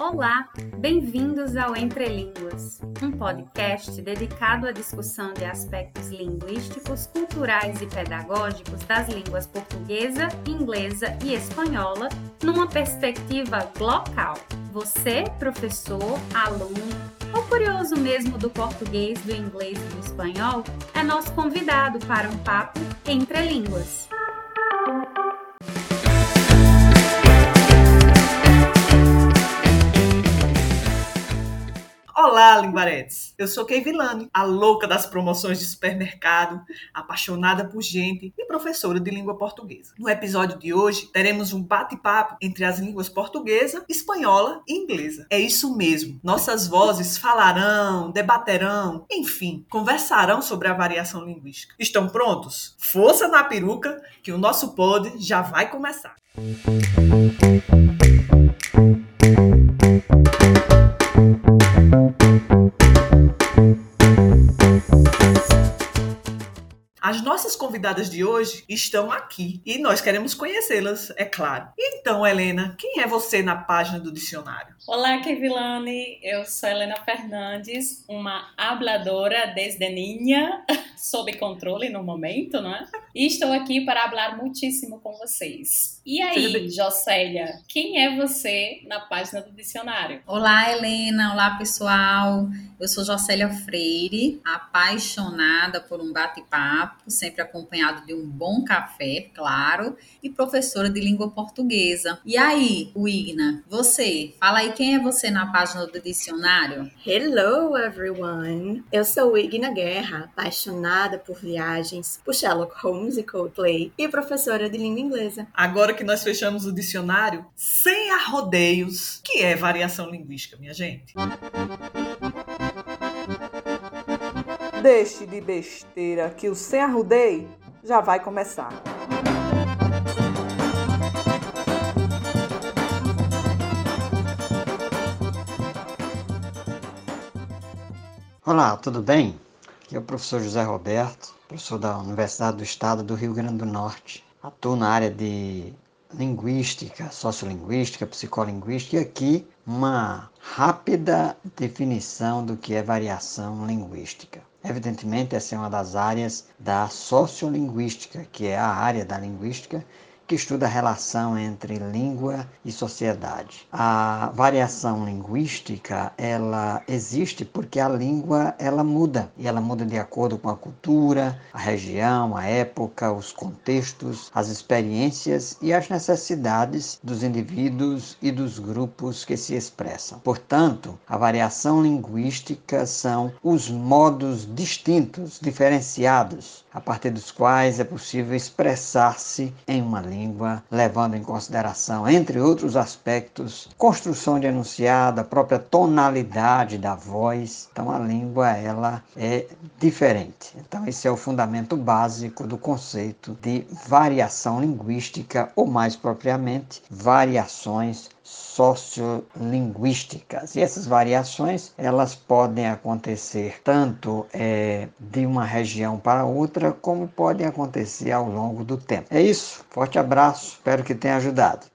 Olá, bem-vindos ao Entre Línguas, um podcast dedicado à discussão de aspectos linguísticos, culturais e pedagógicos das línguas portuguesa, inglesa e espanhola numa perspectiva local. Você, professor, aluno ou curioso mesmo do português, do inglês e do espanhol, é nosso convidado para um papo entre línguas. Olá, Limbaretes! Eu sou Kay Villani, a louca das promoções de supermercado, apaixonada por gente e professora de língua portuguesa. No episódio de hoje, teremos um bate-papo entre as línguas portuguesa, espanhola e inglesa. É isso mesmo, nossas vozes falarão, debaterão, enfim, conversarão sobre a variação linguística. Estão prontos? Força na peruca que o nosso pod já vai começar. Música nossas convidadas de hoje estão aqui e nós queremos conhecê-las, é claro. Então, Helena, quem é você na página do dicionário? Olá, Kevilane. Eu sou Helena Fernandes, uma habladora desde niña, sob controle no momento, não é? E estou aqui para falar muitíssimo com vocês. E aí, Jocélia, quem é você na página do dicionário? Olá, Helena. Olá, pessoal. Eu sou Jocélia Freire, apaixonada por um bate-papo, sempre acompanhado de um bom café, claro, e professora de língua portuguesa. E aí, Wigna, você, fala aí quem é você na página do dicionário? Hello, everyone! Eu sou Wigna Guerra, apaixonada por viagens, por Sherlock Holmes e Coldplay e professora de língua inglesa. Agora que nós fechamos o dicionário, sem arrodeios, que é variação linguística, minha gente? Deixe de besteira que o Sem Arrudei já vai começar. Olá, tudo bem? Aqui é o professor José Roberto, professor da Universidade do Estado do Rio Grande do Norte. Atuo na área de linguística, sociolinguística, psicolinguística e aqui uma rápida definição do que é variação linguística. Evidentemente, essa é uma das áreas da sociolinguística, que é a área da linguística que estuda a relação entre língua e sociedade. A variação linguística, ela existe porque a língua ela muda e ela muda de acordo com a cultura, a região, a época, os contextos, as experiências e as necessidades dos indivíduos e dos grupos que se expressam. Portanto, a variação linguística são os modos distintos, diferenciados a partir dos quais é possível expressar-se em uma língua, levando em consideração, entre outros aspectos, construção de enunciado, a própria tonalidade da voz. Então a língua ela é diferente. Então esse é o fundamento básico do conceito de variação linguística ou mais propriamente variações sociolinguísticas. E essas variações elas podem acontecer tanto é, de uma região para outra, como podem acontecer ao longo do tempo. É isso. Forte abraço. Espero que tenha ajudado.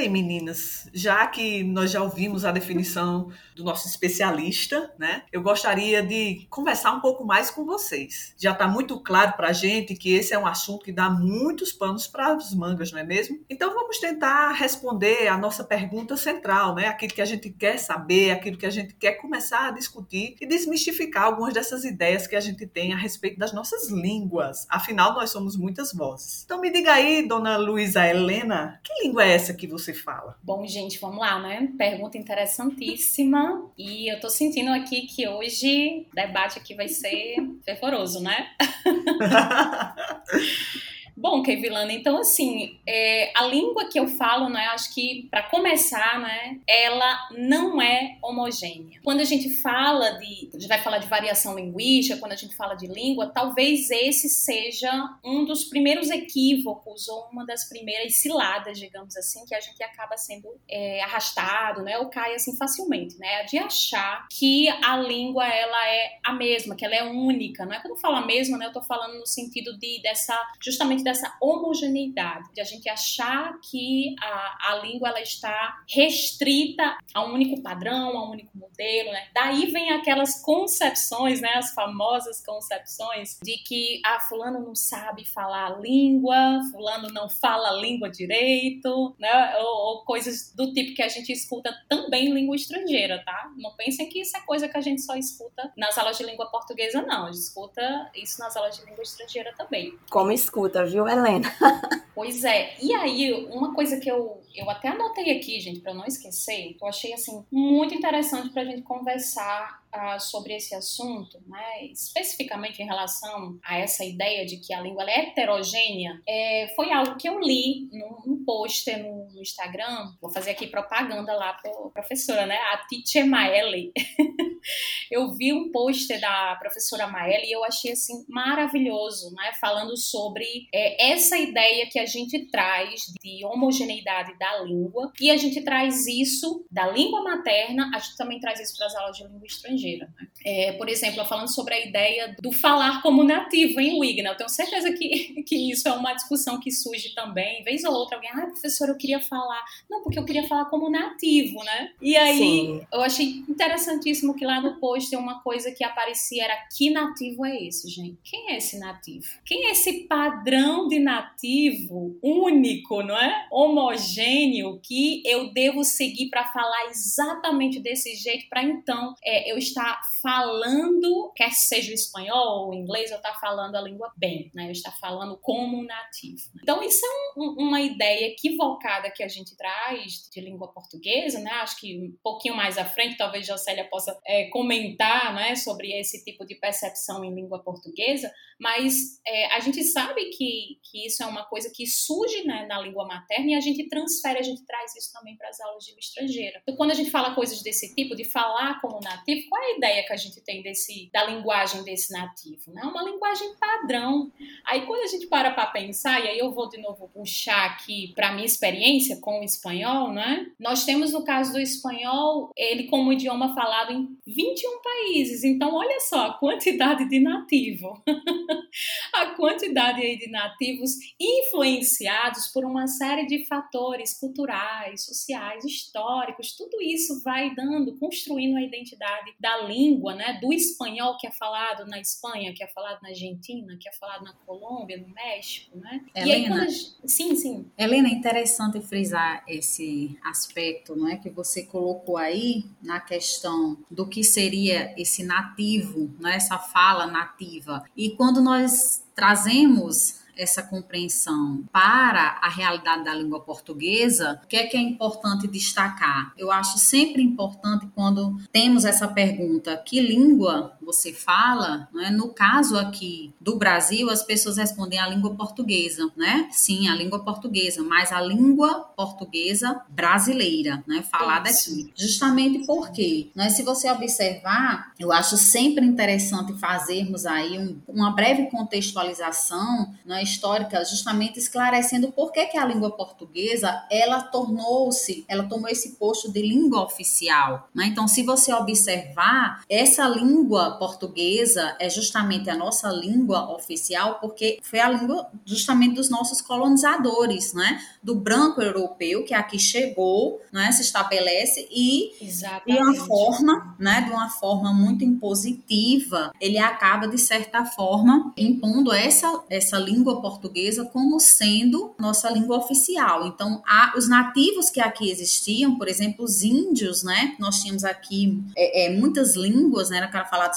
Bem, meninas, já que nós já ouvimos a definição do nosso especialista, né? Eu gostaria de conversar um pouco mais com vocês. Já está muito claro para a gente que esse é um assunto que dá muitos panos para as mangas, não é mesmo? Então vamos tentar responder a nossa pergunta central, né? Aquilo que a gente quer saber, aquilo que a gente quer começar a discutir e desmistificar algumas dessas ideias que a gente tem a respeito das nossas línguas. Afinal, nós somos muitas vozes. Então me diga aí, dona Luísa Helena, que língua é essa que você fala? Bom, gente, vamos lá, né? Pergunta interessantíssima. E eu tô sentindo aqui que hoje o debate aqui vai ser fervoroso, né? Bom, Kevilana, então assim, é, a língua que eu falo, né, acho que para começar, né, ela não é homogênea. Quando a gente fala de, a gente vai falar de variação linguística, quando a gente fala de língua, talvez esse seja um dos primeiros equívocos ou uma das primeiras ciladas, digamos assim, que a gente acaba sendo é, arrastado, né, ou cai assim facilmente, né, de achar que a língua ela é a mesma, que ela é única. Não é quando eu falo a mesma, né, eu tô falando no sentido de dessa justamente dessa homogeneidade, de a gente achar que a, a língua ela está restrita a um único padrão, a um único modelo, né? Daí vem aquelas concepções, né, as famosas concepções de que ah, fulano não sabe falar a língua, fulano não fala a língua direito, né? Ou, ou coisas do tipo que a gente escuta também em língua estrangeira, tá? Não pensem que isso é coisa que a gente só escuta nas aulas de língua portuguesa, não. A gente escuta isso nas aulas de língua estrangeira também. Como escuta, viu, Helena? pois é. E aí, uma coisa que eu, eu até anotei aqui, gente, para não esquecer, que eu achei assim muito interessante para a gente conversar uh, sobre esse assunto, né, especificamente em relação a essa ideia de que a língua é heterogênea, é, foi algo que eu li num, num pôster no, no, Instagram. Vou fazer aqui propaganda lá para professora, né, a Titia Maeli. eu vi um pôster da professora Maeli e eu achei assim maravilhoso, né, falando sobre é, essa ideia que a gente traz de homogeneidade da língua e a gente traz isso da língua materna, a gente também traz isso para as aulas de língua estrangeira. Né? É, por exemplo, falando sobre a ideia do falar como nativo em Wigner, eu tenho certeza que, que isso é uma discussão que surge também, vez ou outra, alguém, ah, professor, eu queria falar. Não, porque eu queria falar como nativo, né? E aí Sim. eu achei interessantíssimo que lá no post uma coisa que aparecia, era que nativo é esse, gente? Quem é esse nativo? Quem é esse padrão de nativo único, não é? Homogêneo que eu devo seguir para falar exatamente desse jeito, para então é, eu estar falando, quer seja o espanhol ou o inglês, eu estar falando a língua bem, né? Eu estar falando como nativo. Então, isso é um, uma ideia equivocada que a gente traz de língua portuguesa, né? Acho que um pouquinho mais à frente, talvez Jocélia possa é, comentar, né, sobre esse tipo de percepção em língua portuguesa, mas é, a gente sabe que, que isso é uma coisa que surge né, na língua materna e a gente transfere, a gente traz isso também para as aulas de língua estrangeira. Então, quando a gente fala coisas desse tipo, de falar como nativo, qual é a ideia que a gente tem desse, da linguagem desse nativo? Né? Uma linguagem padrão. Aí quando a gente para para pensar, e aí eu vou de novo puxar aqui para minha experiência com o espanhol, né? Nós temos no caso do espanhol, ele como idioma falado em 21 países. Então olha só a quantidade de nativo. a quantidade aí de nativos influenciados por uma série de fatores culturais, sociais, históricos, tudo isso vai dando, construindo a identidade da língua, né, do espanhol que é falado na Espanha, que é falado na Argentina, que é falado na Colômbia, no México, né? Helena, aí, sim, sim. Helena, é interessante frisar esse aspecto, não é, que você colocou aí na questão do que seria esse nativo, né, essa fala nativa. E quando nós trazemos essa compreensão para a realidade da língua portuguesa, o que é que é importante destacar? Eu acho sempre importante quando temos essa pergunta: que língua você fala? Né? No caso aqui do Brasil, as pessoas respondem a língua portuguesa, né? Sim, a língua portuguesa, mas a língua portuguesa brasileira, né? Falada aqui. Justamente porque, né? se você observar, eu acho sempre interessante fazermos aí um, uma breve contextualização né, histórica, justamente esclarecendo por que, que a língua portuguesa ela tornou-se, ela tomou esse posto de língua oficial. Né? Então, se você observar, essa língua portuguesa é justamente a nossa língua oficial porque foi a língua justamente dos nossos colonizadores, né? Do branco europeu que aqui chegou, né? Se estabelece e Exatamente. de uma forma, né? De uma forma muito impositiva, ele acaba de certa forma impondo essa essa língua portuguesa como sendo nossa língua oficial. Então, há os nativos que aqui existiam, por exemplo, os índios, né? Nós tínhamos aqui é, é, muitas línguas, né? Eram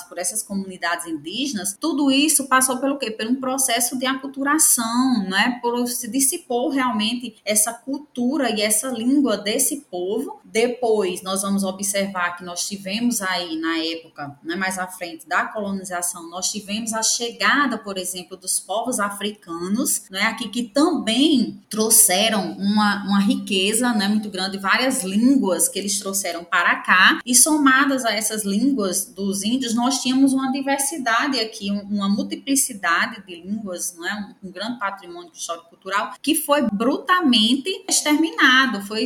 por essas comunidades indígenas, tudo isso passou pelo quê? Por um processo de aculturação, né? Por se dissipou realmente essa cultura e essa língua desse povo. Depois, nós vamos observar que nós tivemos aí na época, né, mais à frente da colonização, nós tivemos a chegada, por exemplo, dos povos africanos, né, aqui que também trouxeram uma, uma riqueza né, muito grande, várias línguas que eles trouxeram para cá, e somadas a essas línguas dos índios, nós tínhamos uma diversidade aqui, uma multiplicidade de línguas, não é? um, um grande patrimônio histórico-cultural, que foi brutalmente exterminado, foi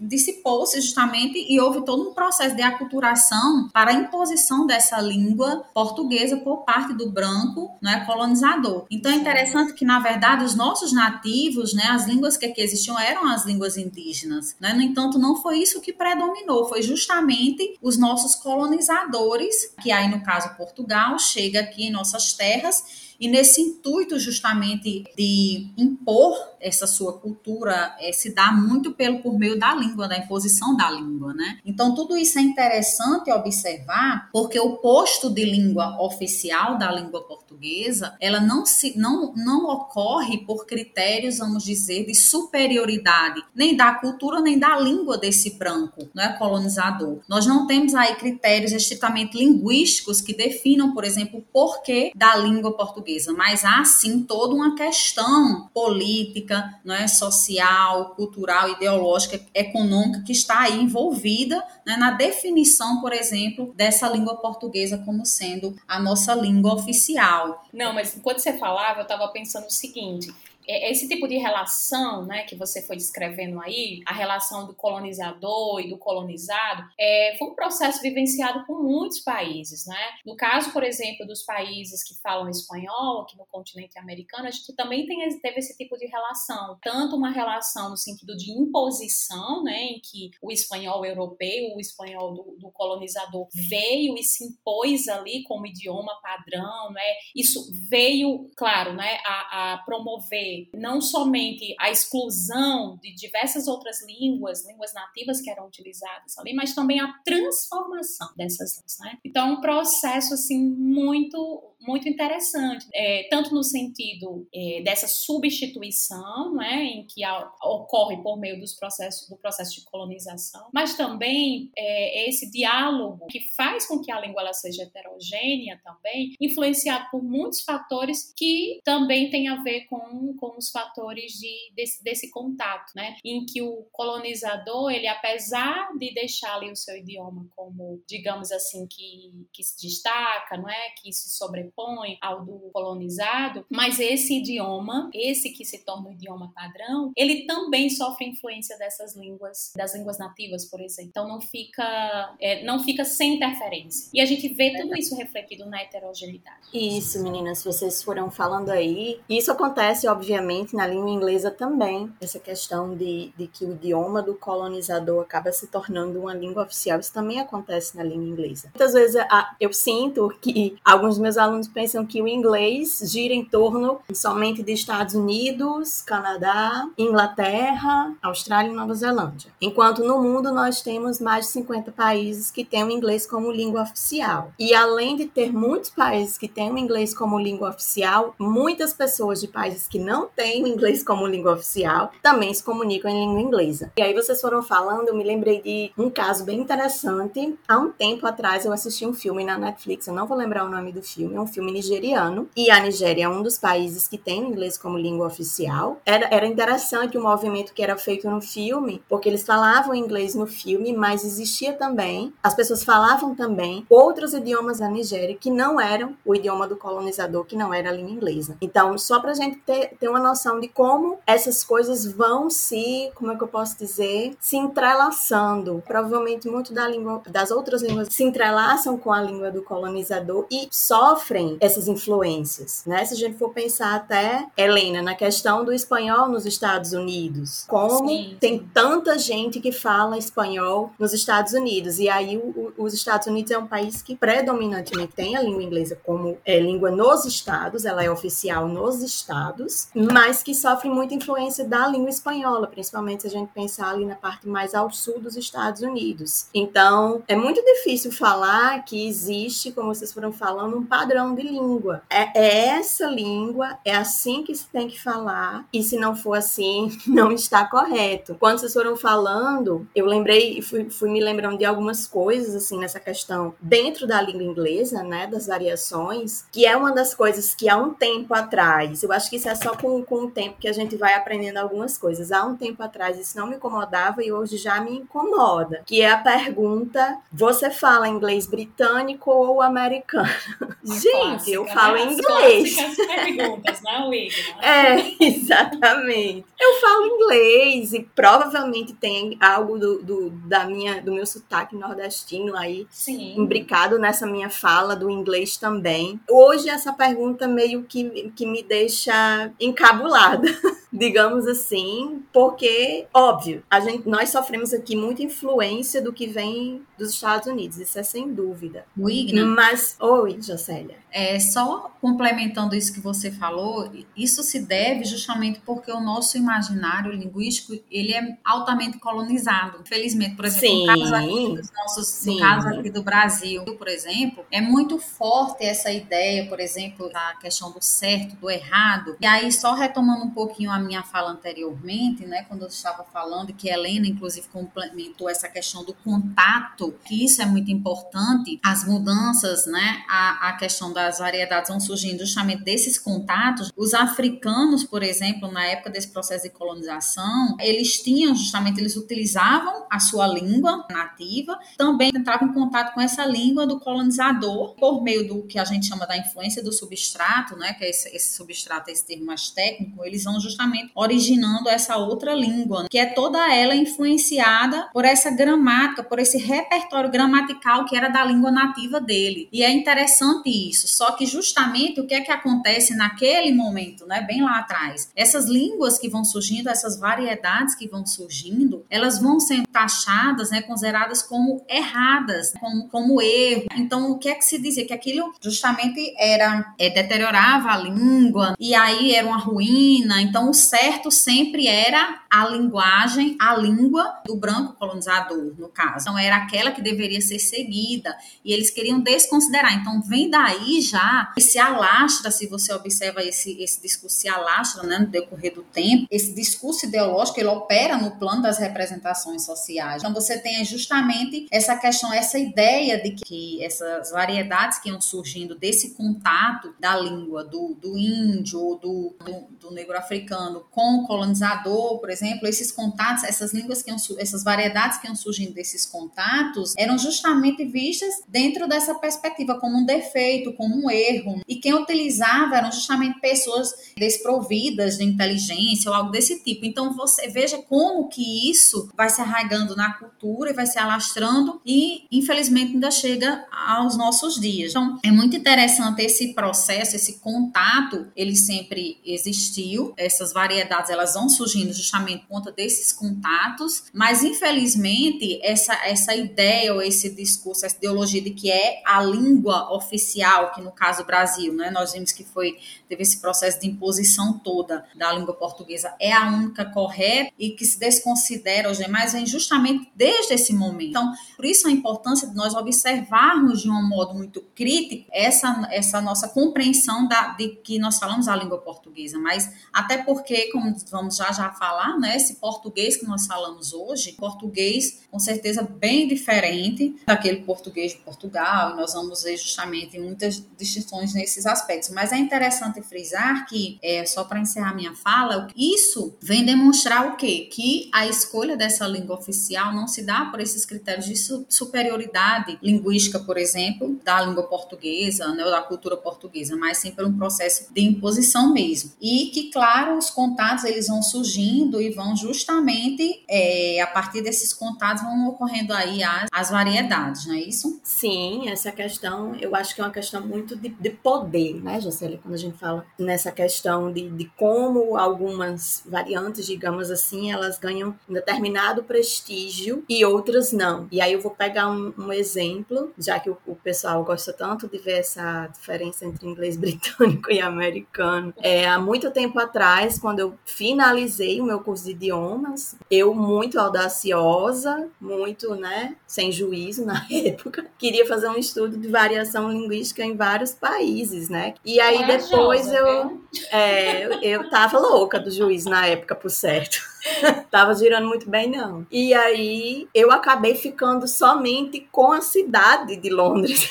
dissipou-se justamente e houve todo um processo de aculturação para a imposição dessa língua portuguesa por parte do branco né, colonizador. Então é interessante que, na verdade, os nossos nativos, né, as línguas que aqui existiam eram as línguas indígenas. Né? No entanto, não foi isso que predominou, foi justamente os nossos colonizadores, que aí no caso Portugal, chega aqui em nossas terras e nesse intuito justamente de impor essa sua cultura é, se dá muito pelo por meio da língua, da imposição da língua, né? Então tudo isso é interessante observar, porque o posto de língua oficial da língua portuguesa, ela não se não não ocorre por critérios, vamos dizer, de superioridade, nem da cultura nem da língua desse branco, não é colonizador. Nós não temos aí critérios estritamente linguísticos que definam, por exemplo, o porquê da língua portuguesa mas há sim toda uma questão política, não é, social, cultural, ideológica, econômica que está aí envolvida né, na definição, por exemplo, dessa língua portuguesa como sendo a nossa língua oficial. Não, mas enquanto você falava, eu estava pensando o seguinte: esse tipo de relação, né, que você foi descrevendo aí, a relação do colonizador e do colonizado, é, foi um processo vivenciado por muitos países, né? No caso, por exemplo, dos países que falam espanhol aqui no continente americano, a gente também tem, teve esse tipo de relação, tanto uma relação no sentido de imposição, né, em que o espanhol europeu, o espanhol do, do colonizador veio e se impôs ali como idioma padrão, né? Isso veio, claro, né, a, a promover não somente a exclusão de diversas outras línguas, línguas nativas que eram utilizadas ali, mas também a transformação dessas línguas, né? Então, um processo assim muito muito interessante, é, tanto no sentido é, dessa substituição, né, em que a, ocorre por meio dos processos do processo de colonização, mas também é, esse diálogo que faz com que a língua ela seja heterogênea também, influenciado por muitos fatores que também tem a ver com, com os fatores de, desse, desse contato, né, em que o colonizador ele apesar de deixar ali o seu idioma como digamos assim que, que se destaca, não é, que se sobre sobrepõe ao do colonizado, mas esse idioma, esse que se torna o idioma padrão, ele também sofre influência dessas línguas, das línguas nativas, por exemplo. Então não fica, é, não fica sem interferência. E a gente vê tudo isso refletido na heterogeneidade. Isso, meninas, vocês foram falando aí. Isso acontece, obviamente, na língua inglesa também. Essa questão de, de que o idioma do colonizador acaba se tornando uma língua oficial. Isso também acontece na língua inglesa. Muitas vezes eu sinto que alguns meus alunos pensam que o inglês gira em torno somente de Estados Unidos, Canadá, Inglaterra, Austrália e Nova Zelândia. Enquanto no mundo nós temos mais de 50 países que têm o inglês como língua oficial. E além de ter muitos países que têm o inglês como língua oficial, muitas pessoas de países que não têm o inglês como língua oficial também se comunicam em língua inglesa. E aí vocês foram falando, eu me lembrei de um caso bem interessante. Há um tempo atrás eu assisti um filme na Netflix, eu não vou lembrar o nome do filme, é um filme nigeriano, e a Nigéria é um dos países que tem inglês como língua oficial. Era, era interessante o movimento que era feito no filme, porque eles falavam inglês no filme, mas existia também, as pessoas falavam também outros idiomas da Nigéria que não eram o idioma do colonizador, que não era a língua inglesa. Então, só para gente ter, ter uma noção de como essas coisas vão se, como é que eu posso dizer, se entrelaçando. Provavelmente muito da língua, das outras línguas se entrelaçam com a língua do colonizador e sofrem essas influências, né? Se a gente for pensar até, Helena, na questão do espanhol nos Estados Unidos, como sim, tem tanta gente que fala espanhol nos Estados Unidos, e aí o, o, os Estados Unidos é um país que predominantemente tem a língua inglesa como é, língua nos estados, ela é oficial nos estados, mas que sofre muita influência da língua espanhola, principalmente se a gente pensar ali na parte mais ao sul dos Estados Unidos. Então, é muito difícil falar que existe, como vocês foram falando, um padrão de língua. É, é essa língua, é assim que se tem que falar, e se não for assim, não está correto. Quando vocês foram falando, eu lembrei e fui, fui me lembrando de algumas coisas, assim, nessa questão dentro da língua inglesa, né, das variações, que é uma das coisas que há um tempo atrás, eu acho que isso é só com, com o tempo que a gente vai aprendendo algumas coisas. Há um tempo atrás isso não me incomodava e hoje já me incomoda, que é a pergunta: você fala inglês britânico ou americano? Gente, Clássica, eu falo né? inglês. perguntas, né, Wig? É, exatamente. Eu falo inglês e provavelmente tem algo do, do, da minha, do meu sotaque nordestino aí Sim. imbricado nessa minha fala do inglês também. Hoje essa pergunta meio que, que me deixa encabulada, digamos assim, porque, óbvio, a gente, nós sofremos aqui muita influência do que vem dos Estados Unidos, isso é sem dúvida. O Igna. Mas, oi, Jocélia. É, só complementando isso que você falou, isso se deve justamente porque o nosso imaginário linguístico ele é altamente colonizado. Infelizmente, por exemplo, Sim. no caso aqui dos nossos, Sim. no caso aqui do Brasil, por exemplo, é muito forte essa ideia, por exemplo, da questão do certo, do errado. E aí, só retomando um pouquinho a minha fala anteriormente, né, quando eu estava falando, que Helena, inclusive, complementou essa questão do contato, que isso é muito importante, as mudanças, né, a, a questão das variedades vão surgindo justamente desses contatos. Os africanos, por exemplo, na época desse processo de colonização, eles tinham justamente, eles utilizavam a sua língua nativa, também entravam em contato com essa língua do colonizador, por meio do que a gente chama da influência do substrato, né, que é esse, esse substrato, esse termo mais técnico, eles vão justamente originando essa outra língua, que é toda ela influenciada por essa gramática, por esse repertório gramatical que era da língua nativa dele. E é interessante isso, só que justamente o que é que acontece naquele momento, né, bem lá atrás, essas línguas que vão surgindo, essas variedades que vão surgindo, elas vão sendo taxadas, né, consideradas como erradas, como, como erro. Então, o que é que se dizia? Que aquilo justamente era, é, deteriorava a língua, e aí era uma ruína. Então, o certo sempre era a linguagem, a língua do branco colonizador, no caso. Então, era aquela que deveria ser seguida, e eles queriam desconsiderar. Então, vem daí já esse alastra, se você observa esse, esse discurso se alastra né, no decorrer do tempo, esse discurso ideológico, ele opera no plano das representações sociais. Então, você tem justamente essa questão, essa ideia de que essas variedades que iam surgindo desse contato da língua do, do índio ou do, do, do negro africano com o colonizador, por exemplo, esses contatos, essas línguas que iam, essas variedades que iam surgindo desses contatos eram justamente vistas dentro dessa perspectiva como um defeito, como um erro. E quem utilizava eram justamente pessoas desprovidas de inteligência ou algo desse tipo. Então você veja como que isso vai se arraigando na cultura e vai se alastrando e infelizmente ainda chega aos nossos dias. Então é muito interessante esse processo, esse contato, ele sempre existiu. Essas variedades elas vão surgindo justamente por conta desses contatos, mas infelizmente essa essa ideia ou esse discurso, essa ideologia de que é a língua oficial, que no caso Brasil, né, nós vimos que foi teve esse processo de imposição toda da língua portuguesa, é a única correta e que se desconsidera os demais vem justamente desde esse momento. Então, por isso a importância de nós observarmos de um modo muito crítico essa, essa nossa compreensão da, de que nós falamos a língua portuguesa, mas até porque, como vamos já já falar, né, esse português que nós falamos hoje, português com certeza bem diferente daquele português de Portugal, e nós vamos ver justamente muitas distinções nesses aspectos. Mas é interessante frisar que, é, só para encerrar minha fala, isso vem demonstrar o quê? Que a escolha dessa língua oficial não se dá por esses critérios de superioridade linguística, por exemplo, da língua portuguesa, né, ou da cultura portuguesa, mas sim por um processo de imposição mesmo. E que, claro, os contatos eles vão surgindo e vão justamente, é, a partir desses contatos, vão ocorrendo aí as, as variedades, não é isso? Sim, essa questão, eu acho que é uma questão muito de, de poder, né, Jocely? Quando a gente fala nessa questão de, de como algumas variantes, digamos assim, elas ganham um determinado prestígio e outras não. E aí eu vou pegar um, um exemplo, já que o, o, pessoal gosta tanto de ver essa diferença entre inglês britânico e americano. É, há muito tempo atrás, quando eu finalizei o meu curso de idiomas, eu muito audaciosa, muito, né, sem juízo na época, queria fazer um estudo de variação linguística em vários países, né? E aí depois eu, é, eu, tava louca do juízo na época, por certo. Tava girando muito bem, não. E aí eu acabei ficando somente com a cidade de Londres.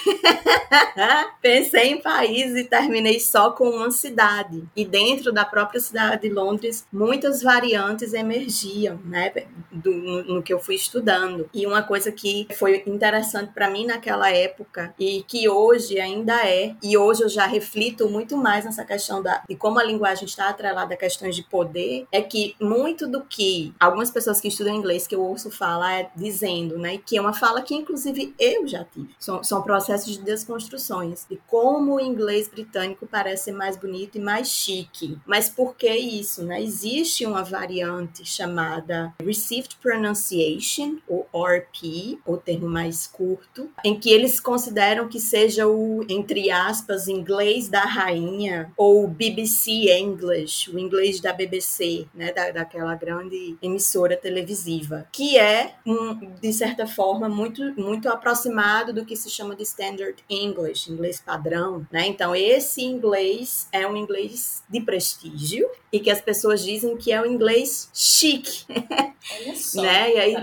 Pensei em país e terminei só com uma cidade. E dentro da própria cidade de Londres, muitas variantes emergiam, né, do, no, no que eu fui estudando. E uma coisa que foi interessante para mim naquela época e que hoje ainda é, e hoje eu já reflito muito mais nessa questão da, de como a linguagem está atrelada a questões de poder, é que muito do que algumas pessoas que estudam inglês que eu ouço falar é dizendo, né, que é uma fala que inclusive eu já tive. São, são processos de desconstruções de como o inglês britânico parece ser mais bonito e mais chique. Mas por que isso, né? Existe uma variante chamada Received Pronunciation, ou RP, o termo mais curto, em que eles consideram que seja o, entre aspas, inglês da rainha, ou BBC English, o inglês da BBC, né, da, daquela grande emissora televisiva, que é, um, de certa forma, muito, muito aproximado do que se chama de Standard English, inglês padrão, né? Então, esse inglês é um inglês de prestígio e que as pessoas dizem que é o inglês chique. Olha só, né? E aí,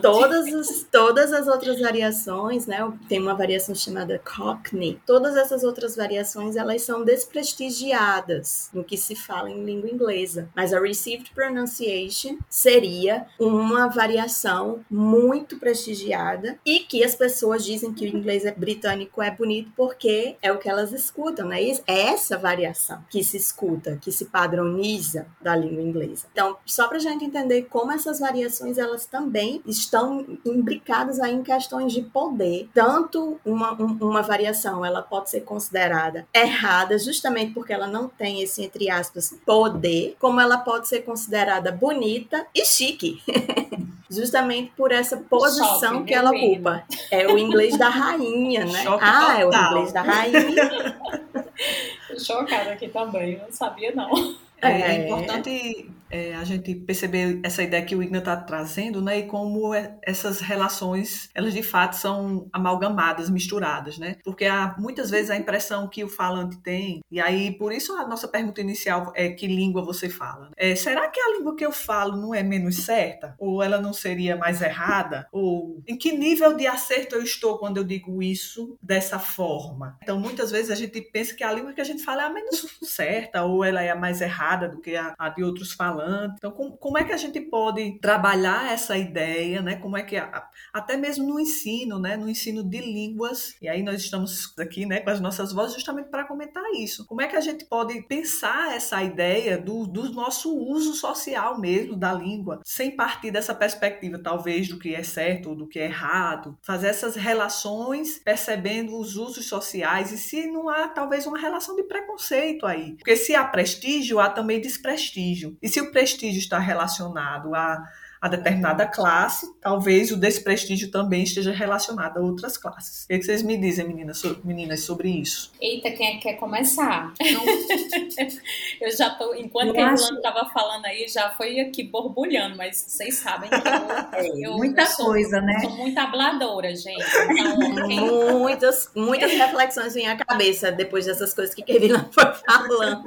todas as, todas as outras variações, né? Tem uma variação chamada Cockney. Todas essas outras variações, elas são desprestigiadas no que se fala em língua inglesa. Mas a Received Pronunciation seria uma variação muito prestigiada e que as pessoas dizem que o inglês britânico é bonito porque é o que elas escutam, né? É essa variação que se escuta, que se padroniza da língua inglesa. Então, só para a gente entender como essas variações elas também estão imbricadas aí em questões de poder. Tanto uma, um, uma variação ela pode ser considerada errada justamente porque ela não tem esse entre aspas poder, como ela pode ser considerada bonita e chique. justamente por essa posição Shopping, que ela ocupa. É o inglês da rainha, né? Choque ah, é o total. inglês da rainha. Chocada aqui também, não sabia não. É, é É. importante é, a gente perceber essa ideia que o Igna está trazendo, né? E como é- essas relações, elas de fato são amalgamadas, misturadas, né? Porque há muitas vezes a impressão que o falante tem, e aí por isso a nossa pergunta inicial é que língua você fala. É, será que a língua que eu falo não é menos certa? Ou ela não seria mais errada? Ou em que nível de acerto eu estou quando eu digo isso dessa forma? Então muitas vezes a gente pensa que a língua que a gente fala é a menos certa, ou ela é a mais errada do que a, a de outros falantes. Então, como, como é que a gente pode trabalhar essa ideia, né? Como é que a- até mesmo no ensino, né? No ensino de línguas, e aí nós estamos aqui, né, com as nossas vozes justamente para comentar isso. Como é que a gente pode pensar essa ideia do, do nosso uso social mesmo da língua, sem partir dessa perspectiva, talvez, do que é certo ou do que é errado, fazer essas relações percebendo os usos sociais e se não há talvez uma relação de preconceito aí. Porque se há prestígio, há também desprestígio. E se o prestígio está relacionado a a determinada classe, talvez o desprestígio também esteja relacionado a outras classes. O que, é vocês me dizem, meninas, so- meninas, sobre isso? Eita, quem é que quer começar? eu já tô, enquanto Eu a acho- Irlanda tava falando aí, já foi aqui borbulhando, mas vocês sabem que eu, eu- Muita eu sou, coisa, né? sou muito habladora, gente. Então, quem- Muitas, muitas reflexões vêm à cabeça depois dessas coisas que Kevin foi falando.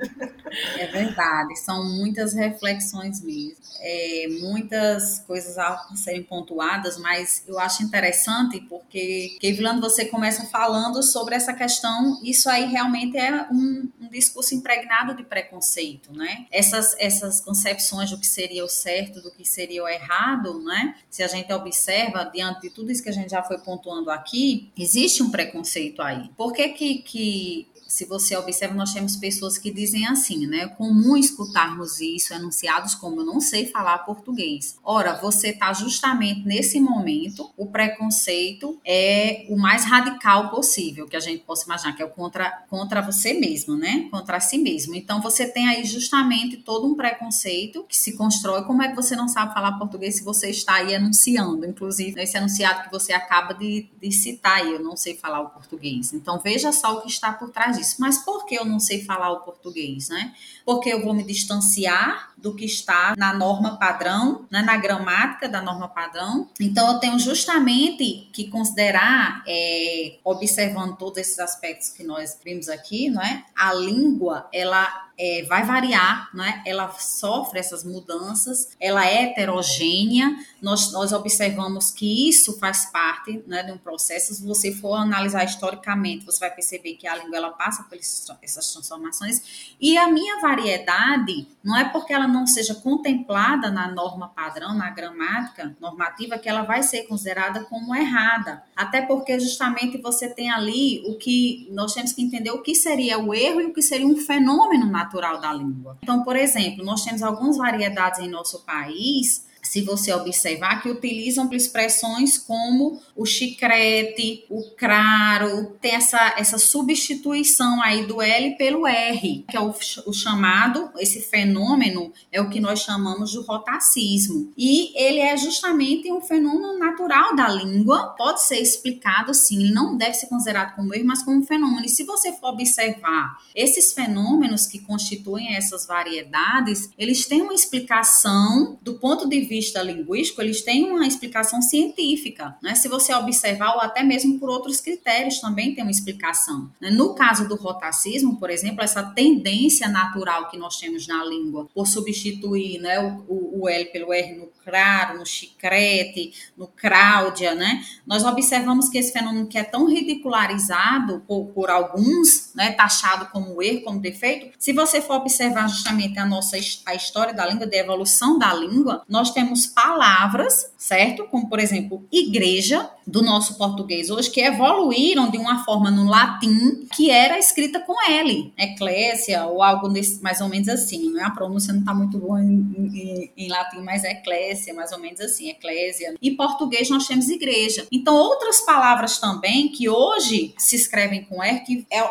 É verdade, são muitas reflexões mesmo, é, muitas coisas a serem pontuadas, mas eu acho interessante porque, Kevilando, você começa falando sobre essa questão, isso aí realmente é um, um discurso impregnado de preconceito, né? Essas, essas concepções do que seria o certo, do que seria o errado, né? Se a gente observa, diante de tudo isso que a gente já foi pontuando aqui, existe um preconceito aí. Por que que, que se você observa, nós temos pessoas que dizem assim, né? É comum escutarmos isso enunciados como eu não sei falar português. Ora, você está justamente nesse momento, o preconceito é o mais radical possível que a gente possa imaginar, que é o contra, contra você mesmo, né? Contra si mesmo. Então, você tem aí justamente todo um preconceito que se constrói. Como é que você não sabe falar português se você está aí anunciando? Inclusive, esse anunciado que você acaba de, de citar aí, eu não sei falar o português. Então, veja só o que está por trás disso. Mas por que eu não sei falar o português, né? Porque eu vou me distanciar do que está na norma padrão, né, na gramática da norma padrão. Então, eu tenho justamente que considerar, é, observando todos esses aspectos que nós vimos aqui, não é? A língua, ela é, vai variar, né? ela sofre essas mudanças, ela é heterogênea, nós, nós observamos que isso faz parte né, de um processo. Se você for analisar historicamente, você vai perceber que a língua ela passa por essas transformações. E a minha variedade não é porque ela não seja contemplada na norma padrão, na gramática normativa, que ela vai ser considerada como errada. Até porque justamente você tem ali o que nós temos que entender o que seria o erro e o que seria um fenômeno natural da língua. Então, por exemplo, nós temos algumas variedades em nosso país se você observar, que utilizam expressões como o chicrete, o craro, tem essa, essa substituição aí do L pelo R, que é o, o chamado, esse fenômeno é o que nós chamamos de rotacismo. E ele é justamente um fenômeno natural da língua, pode ser explicado sim, ele não deve ser considerado como erro, mas como um fenômeno. E se você for observar esses fenômenos que constituem essas variedades, eles têm uma explicação do ponto de vista vista linguístico, eles têm uma explicação científica, né? Se você observar, ou até mesmo por outros critérios também tem uma explicação. Né? No caso do rotacismo, por exemplo, essa tendência natural que nós temos na língua por substituir né, o, o L pelo R no claro, no chicrete, no cráudia, né? Nós observamos que esse fenômeno que é tão ridicularizado por, por alguns, né, taxado como erro, como defeito, se você for observar justamente a nossa a história da língua, da evolução da língua, nós temos temos palavras, certo? Como, por exemplo, igreja, do nosso português hoje, que evoluíram de uma forma no latim que era escrita com L, eclésia, ou algo desse, mais ou menos assim. Né? A pronúncia não está muito boa em, em, em, latim, mas é eclésia, mais ou menos assim, eclésia. E português nós temos igreja. Então, outras palavras também que hoje se escrevem com R, que é,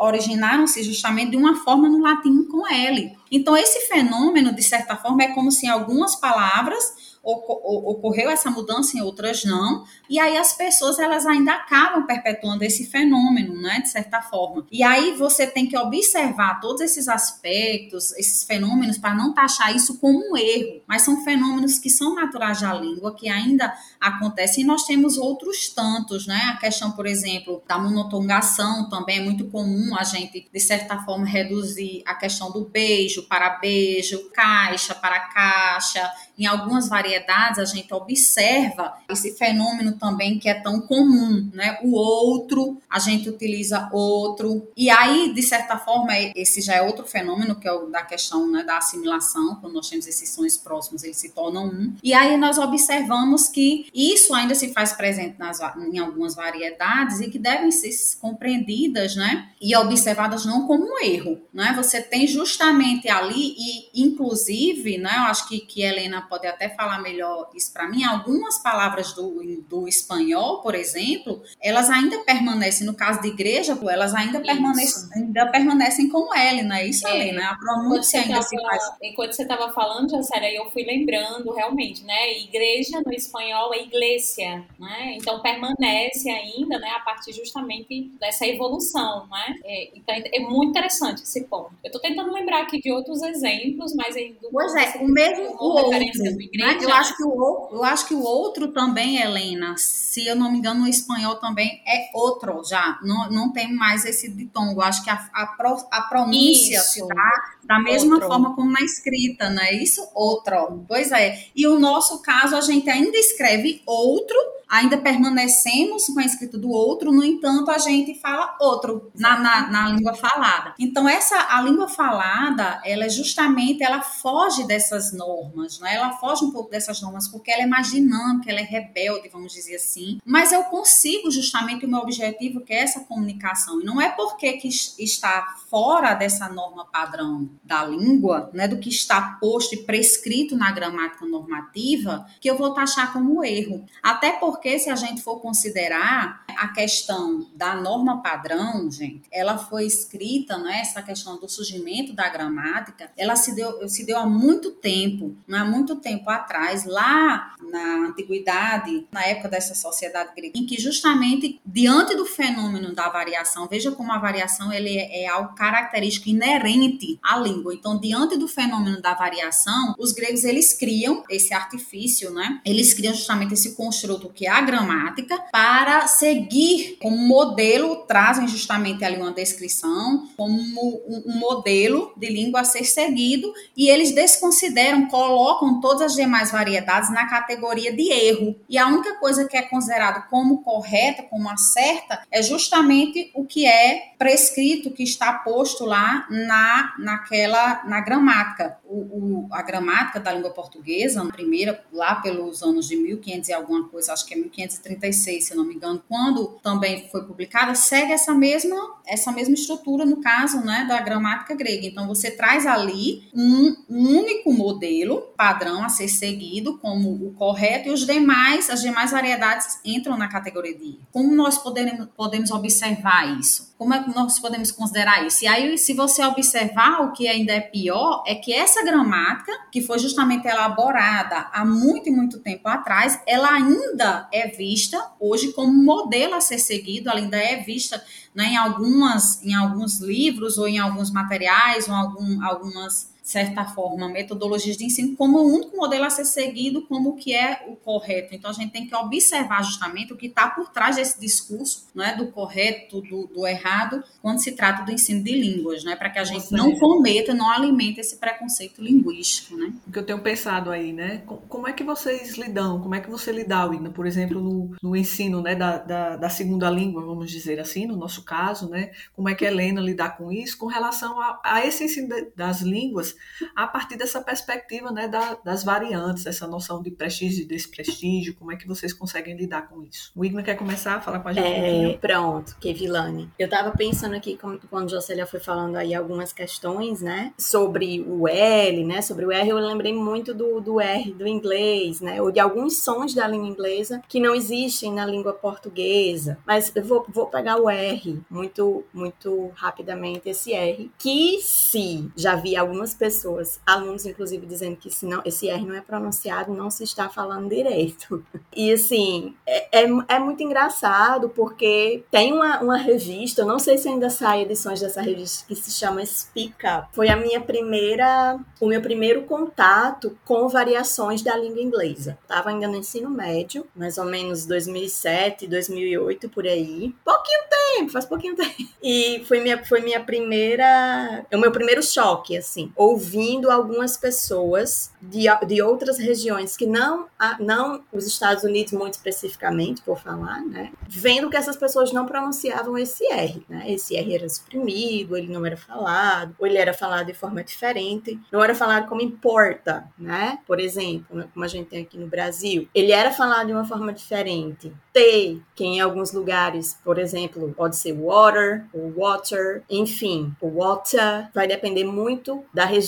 originaram-se justamente de uma forma no latim com L. Então, esse fenômeno, de certa forma, é como se algumas palavras ocorreu essa mudança, em outras não, e aí as pessoas elas ainda acabam perpetuando esse fenômeno, né, de certa forma. E aí você tem que observar todos esses aspectos, esses fenômenos, para não taxar isso como um erro, mas são fenômenos que são naturais da língua, que ainda acontecem, e nós temos outros tantos, né, a questão, por exemplo, da monotongação também é muito comum a gente, de certa forma, reduzir a questão do beijo para beijo, caixa para caixa, em algumas variedades a gente observa esse fenômeno também que é tão comum, né? O outro, a gente utiliza outro. E aí, de certa forma, esse já é outro fenômeno que é o da questão né, da assimilação, quando nós temos esses sons próximos, eles se tornam um. E aí nós observamos que isso ainda se faz presente nas, em algumas variedades e que devem ser compreendidas, né? E observadas não como um erro, né? Você tem justamente ali, e inclusive, né? Eu acho que, que Helena pode até falar melhor isso para mim, algumas palavras do, do espanhol, por exemplo, elas ainda permanecem, no caso de igreja, elas ainda, permanecem, ainda permanecem com L, não é isso, é. Helena? A pronúncia ainda tava, se faz. Enquanto você estava falando, Jacélia, eu fui lembrando realmente, né? Igreja no espanhol é iglesia, né? Então permanece ainda, né? A partir justamente dessa evolução, né? É, então é muito interessante esse ponto. Eu estou tentando lembrar aqui de outros exemplos, mas aí. Pois é, o mesmo o outro, eu acho que o eu acho que o outro também, Helena, se eu não me engano, o espanhol também é outro já. Não, não tem mais esse ditongo. Eu acho que a, a, pro, a pronúncia Isso. se dá da mesma outro. forma como na escrita, não é isso? Outro. Pois é. E o nosso caso, a gente ainda escreve outro, ainda permanecemos com a escrita do outro, no entanto, a gente fala outro na, na, na língua falada. Então, essa a língua falada, ela é justamente, ela foge dessas normas, né? Ela foge um pouco dessas normas porque ela é mais dinâmica, ela é rebelde, vamos dizer assim. Mas eu consigo justamente o meu objetivo, que é essa comunicação. E não é porque que está fora dessa norma padrão da língua, né, do que está posto e prescrito na gramática normativa, que eu vou taxar como erro. Até porque se a gente for considerar a questão da norma padrão, gente, ela foi escrita, né, essa questão do surgimento da gramática, ela se deu, se deu há muito tempo, não há muito tempo atrás, lá na antiguidade, na época dessa sociedade grega, em que justamente diante do fenômeno da variação, veja como a variação ele é, é algo característico inerente à língua. Então, diante do fenômeno da variação, os gregos eles criam esse artifício, né? Eles criam justamente esse construto que é a gramática para seguir como modelo, trazem justamente ali uma descrição como um modelo de língua a ser seguido e eles desconsideram, colocam todas as demais variedades na categoria de erro. E a única coisa que é considerada como correta, como a certa, é justamente o que é prescrito, que está posto lá na, naquela, na gramática. O, o, a gramática da língua portuguesa, primeira, lá pelos anos de 1500 e alguma coisa, acho que é 1536, se não me engano, quando também foi publicada, segue essa mesma, essa mesma estrutura, no caso, né, da gramática grega. Então, você traz ali um, um único modelo, padrão a ser seguido como o correto, e os demais, as demais variedades entram na categoria de Como nós podemos, podemos observar isso? Como é que nós podemos considerar isso? E aí, se você observar, o que ainda é pior é que essa gramática, que foi justamente elaborada há muito e muito tempo atrás, ela ainda é vista hoje como modelo a ser seguido, ela ainda é vista né, em, algumas, em alguns livros ou em alguns materiais ou algum, algumas certa forma, metodologias de ensino como o único modelo a ser seguido como o que é o correto. Então, a gente tem que observar justamente o que está por trás desse discurso não é, do correto, do, do errado, quando se trata do ensino de línguas, né, para que a gente não cometa, não alimente esse preconceito linguístico. Né? O que eu tenho pensado aí, né, como é que vocês lidam, como é que você lidar, Wina, por exemplo, no, no ensino né, da, da, da, segunda língua, vamos dizer assim, no nosso caso, né, como é que a Helena lidar com isso, com relação a, a esse ensino das línguas a partir dessa perspectiva né, da, das variantes, essa noção de prestígio e desprestígio, como é que vocês conseguem lidar com isso? O Igna quer começar a falar com a gente? É, um pronto, que vilane. Eu estava pensando aqui, quando Jocélia foi falando aí algumas questões, né, sobre o L, né, sobre o R, eu lembrei muito do, do R do inglês, né, ou de alguns sons da língua inglesa que não existem na língua portuguesa. Mas eu vou, vou pegar o R muito, muito rapidamente, esse R, que se já vi algumas pessoas, alunos inclusive dizendo que se não, esse R não é pronunciado, não se está falando direito. E assim, é, é, é muito engraçado porque tem uma, uma revista, não sei se ainda sai edições dessa revista, que se chama Speak Up. Foi a minha primeira, o meu primeiro contato com variações da língua inglesa. Estava ainda no ensino médio, mais ou menos 2007, 2008, por aí. Pouquinho tempo, faz pouquinho tempo. E foi minha, foi minha primeira, o meu primeiro choque, assim ouvindo algumas pessoas de, de outras regiões que não, não os Estados Unidos muito especificamente, por falar, né? Vendo que essas pessoas não pronunciavam esse R, né? Esse R era suprimido, ele não era falado, ou ele era falado de forma diferente, não era falado como importa, né? Por exemplo, né? como a gente tem aqui no Brasil, ele era falado de uma forma diferente. T, que em alguns lugares, por exemplo, pode ser water ou water, enfim, o water vai depender muito da região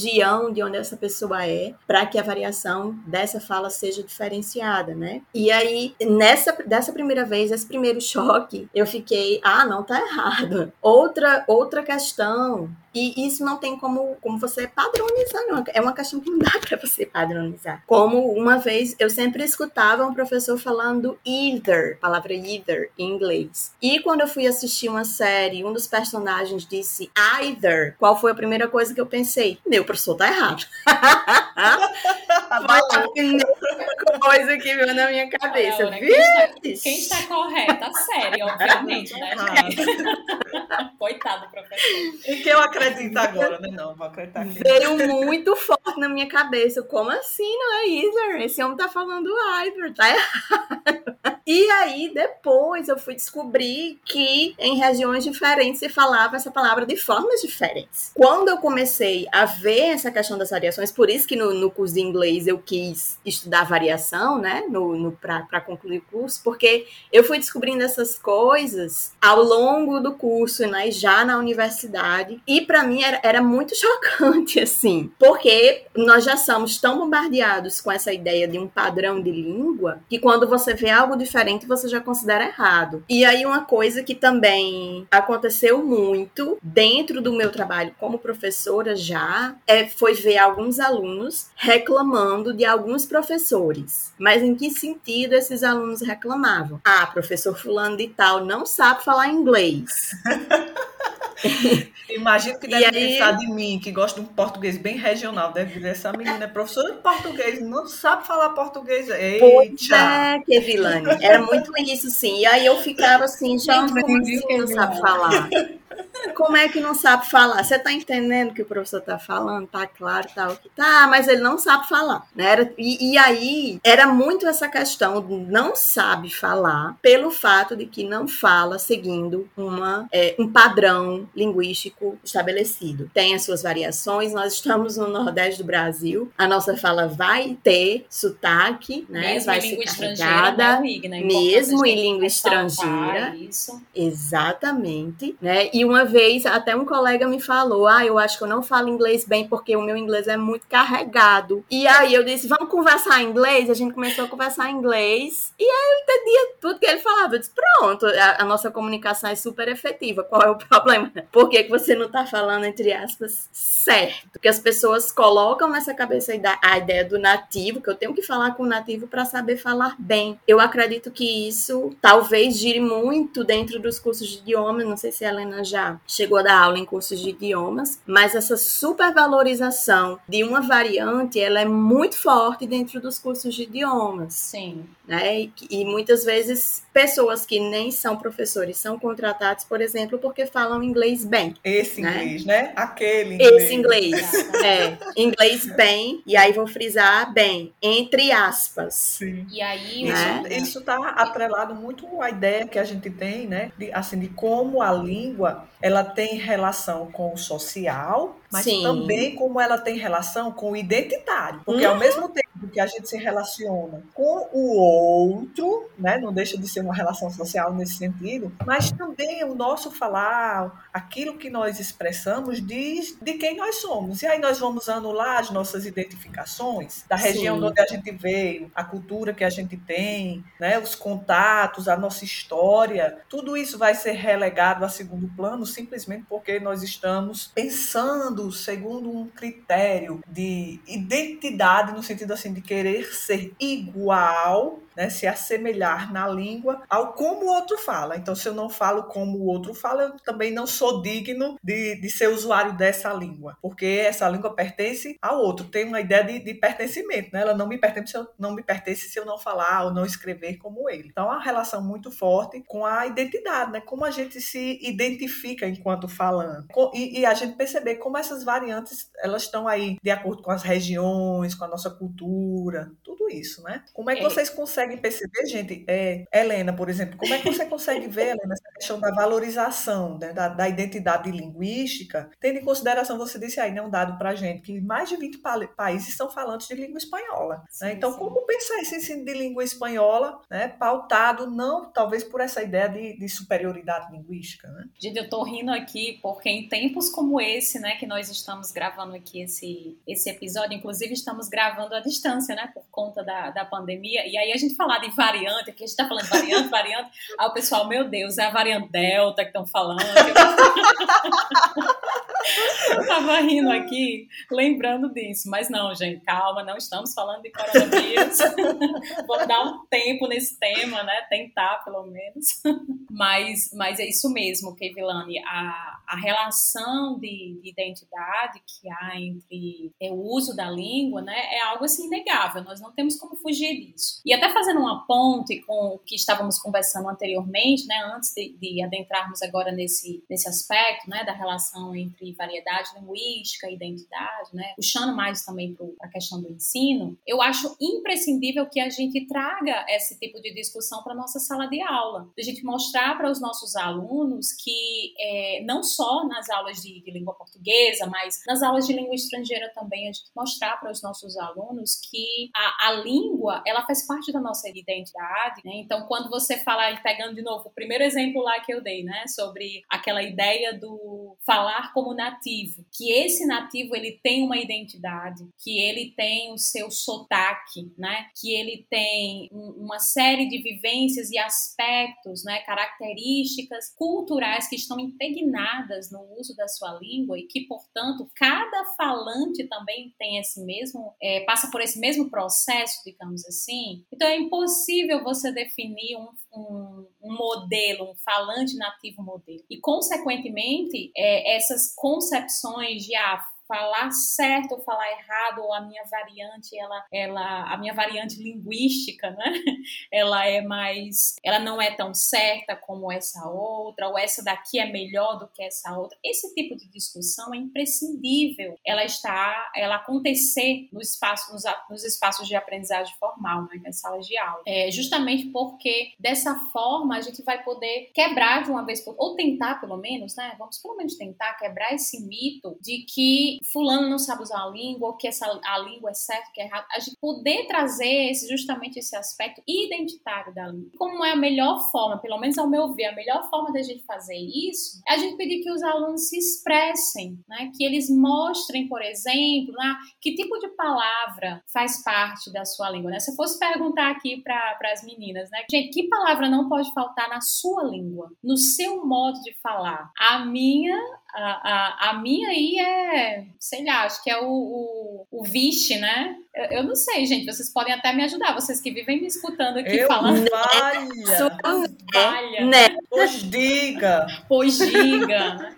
de onde essa pessoa é, para que a variação dessa fala seja diferenciada, né? E aí, nessa dessa primeira vez, esse primeiro choque, eu fiquei, ah, não tá errado. Outra outra questão e isso não tem como, como você padronizar, não. É uma questão que não dá para você padronizar. Como uma vez eu sempre escutava um professor falando either, palavra either em inglês. E quando eu fui assistir uma série, um dos personagens disse either, qual foi a primeira coisa que eu pensei? Meu professor tá errado. foi a primeira coisa que veio na minha cabeça. Né? quem, está, quem está correta? A série, obviamente, né? Coitado professor. E que eu acredito acredita agora, né? Não, vou acreditar. Veio muito forte na minha cabeça. Como assim, não é Isler? Esse homem tá falando Ivor, tá errado. E aí, depois, eu fui descobrir que em regiões diferentes se falava essa palavra de formas diferentes. Quando eu comecei a ver essa questão das variações, por isso que no, no curso de inglês eu quis estudar variação, né, no, no para concluir o curso, porque eu fui descobrindo essas coisas ao longo do curso, né, já na universidade, e para mim era, era muito chocante, assim, porque nós já somos tão bombardeados com essa ideia de um padrão de língua que quando você vê algo diferente você já considera errado. E aí uma coisa que também aconteceu muito dentro do meu trabalho como professora já é, foi ver alguns alunos reclamando de alguns professores. Mas em que sentido esses alunos reclamavam? Ah, professor fulano de tal não sabe falar inglês. Imagino que deve aí... pensar de mim, que gosta de um português bem regional. Deve dizer, essa menina é professora de português, não sabe falar português. Eita! Pois é, Kevilane. Era muito isso, sim. E aí eu ficava assim, gente, como assim não sabe falar? Como é que não sabe falar? Você tá entendendo o que o professor tá falando? Tá claro, tá Tá, mas ele não sabe falar. Né? Era, e, e aí, era muito essa questão do não sabe falar pelo fato de que não fala seguindo uma, é, um padrão linguístico estabelecido. Tem as suas variações, nós estamos no Nordeste do Brasil, a nossa fala vai ter sotaque, né? Mesmo vai ser carregada, né, Igna? mesmo em língua estrangeira. Isso. Exatamente, né? E uma vez até um colega me falou: "Ah, eu acho que eu não falo inglês bem porque o meu inglês é muito carregado". E aí eu disse: "Vamos conversar em inglês?". A gente começou a conversar em inglês. E aí eu entendia tudo que ele falava. Eu disse: "Pronto, a, a nossa comunicação é super efetiva. Qual é o problema? Por que, que você não tá falando entre aspas certo?". Porque as pessoas colocam nessa cabeça a ideia do nativo, que eu tenho que falar com o nativo para saber falar bem. Eu acredito que isso talvez gire muito dentro dos cursos de idiomas, não sei se a Helena já chegou a dar aula em cursos de idiomas, mas essa supervalorização de uma variante, ela é muito forte dentro dos cursos de idiomas. Sim. Né? E, e muitas vezes pessoas que nem são professores são contratados, por exemplo, porque falam inglês bem. Esse né? inglês, né? Aquele inglês. Esse inglês, é. Inglês bem, e aí vou frisar bem, entre aspas. Sim. E aí, Né? Isso está atrelado muito à ideia que a gente tem, né? De, assim, de como a língua ela tem relação com o social, mas Sim. também como ela tem relação com o identitário. Porque ao mesmo tempo que a gente se relaciona com o outro, né? Não deixa de ser uma relação social nesse sentido, mas também o nosso falar, aquilo que nós expressamos diz de quem nós somos. E aí nós vamos anular as nossas identificações da região Sim. de onde a gente veio, a cultura que a gente tem, né? Os contatos, a nossa história, tudo isso vai ser relegado a segundo plano simplesmente porque nós estamos pensando segundo um critério de identidade no sentido assim de querer ser igual né, se assemelhar na língua ao como o outro fala. Então, se eu não falo como o outro fala, eu também não sou digno de, de ser usuário dessa língua, porque essa língua pertence ao outro. Tem uma ideia de, de pertencimento, né? Ela não me pertence, se eu, não me pertence se eu não falar ou não escrever como ele. Então, há uma relação muito forte com a identidade, né? Como a gente se identifica enquanto falando. E, e a gente perceber como essas variantes, elas estão aí de acordo com as regiões, com a nossa cultura, tudo isso, né? Como é que É. vocês conseguem perceber, gente? É, Helena, por exemplo, como é que você consegue ver, Helena, essa questão da valorização né, da, da identidade linguística, tendo em consideração, você disse aí, né, um dado para gente, que mais de 20 pa- países são falantes de língua espanhola. né? Sim, Então, sim. como pensar esse ensino de língua espanhola, né, pautado não, talvez, por essa ideia de, de superioridade linguística, né? Gente, eu tô rindo aqui porque em tempos como esse, né, que nós estamos gravando aqui esse, esse episódio, inclusive estamos gravando à distância, né, por conta da, da pandemia, e aí a gente falar de variante, aqui a gente tá falando variante, variante, aí o pessoal, meu Deus, é a variante Delta que estão falando. Eu tava rindo aqui, lembrando disso, mas não, gente, calma, não estamos falando de coronavírus. Vamos dar um tempo nesse tema, né? Tentar, pelo menos. Mas, mas é isso mesmo, Kevilane. A, a relação de, de identidade que há entre é, o uso da língua, né? É algo assim inegável. Nós não temos como fugir disso. E até fazendo uma ponte com o que estávamos conversando anteriormente, né? Antes de, de adentrarmos agora nesse, nesse aspecto, né? Da relação entre variedade linguística identidade, né? Puxando mais também para a questão do ensino, eu acho imprescindível que a gente traga esse tipo de discussão para nossa sala de aula, a gente mostrar para os nossos alunos que é, não só nas aulas de, de língua portuguesa, mas nas aulas de língua estrangeira também a gente mostrar para os nossos alunos que a, a língua ela faz parte da nossa identidade. Né? Então, quando você fala, pegando de novo o primeiro exemplo lá que eu dei, né, sobre aquela ideia do falar como nativo, que esse nativo ele tem uma identidade, que ele tem o seu sotaque, né, que ele tem uma série de vivências e aspectos, né, características culturais que estão impregnadas no uso da sua língua e que, portanto, cada falante também tem esse mesmo, é, passa por esse mesmo processo, digamos assim. Então, é impossível você definir um, um, um modelo, um falante nativo modelo. E, consequentemente, é, essas concepções de ah, falar certo ou falar errado, ou a minha variante, ela, ela, a minha variante linguística, né? Ela é mais, ela não é tão certa como essa outra, ou essa daqui é melhor do que essa outra. Esse tipo de discussão é imprescindível. Ela está, ela acontecer no espaço, nos, nos espaços de aprendizagem formal, né? Nas salas de aula. É justamente porque dessa forma a gente vai poder quebrar de uma vez por ou tentar pelo menos, né? Vamos pelo menos tentar quebrar esse mito de que fulano não sabe usar a língua, ou que essa, a língua é certa, que é errado. A gente poder trazer esse, justamente esse aspecto identitário da língua. Como é a melhor forma, pelo menos ao meu ver, a melhor forma da gente fazer isso é a gente pedir que os alunos se expressem, né? que eles mostrem, por exemplo, né? que tipo de palavra faz parte da sua língua. Né? Se eu fosse perguntar aqui para as meninas, né? gente, que palavra não pode faltar na sua língua, no seu modo de falar? A minha a, a, a, minha aí é, sei lá, acho que é o, o, o vixe, né? Eu, eu, não sei, gente. Vocês podem até me ajudar. Vocês que vivem me escutando aqui eu falando. Valha! valha. Né? Pois diga! Pois diga!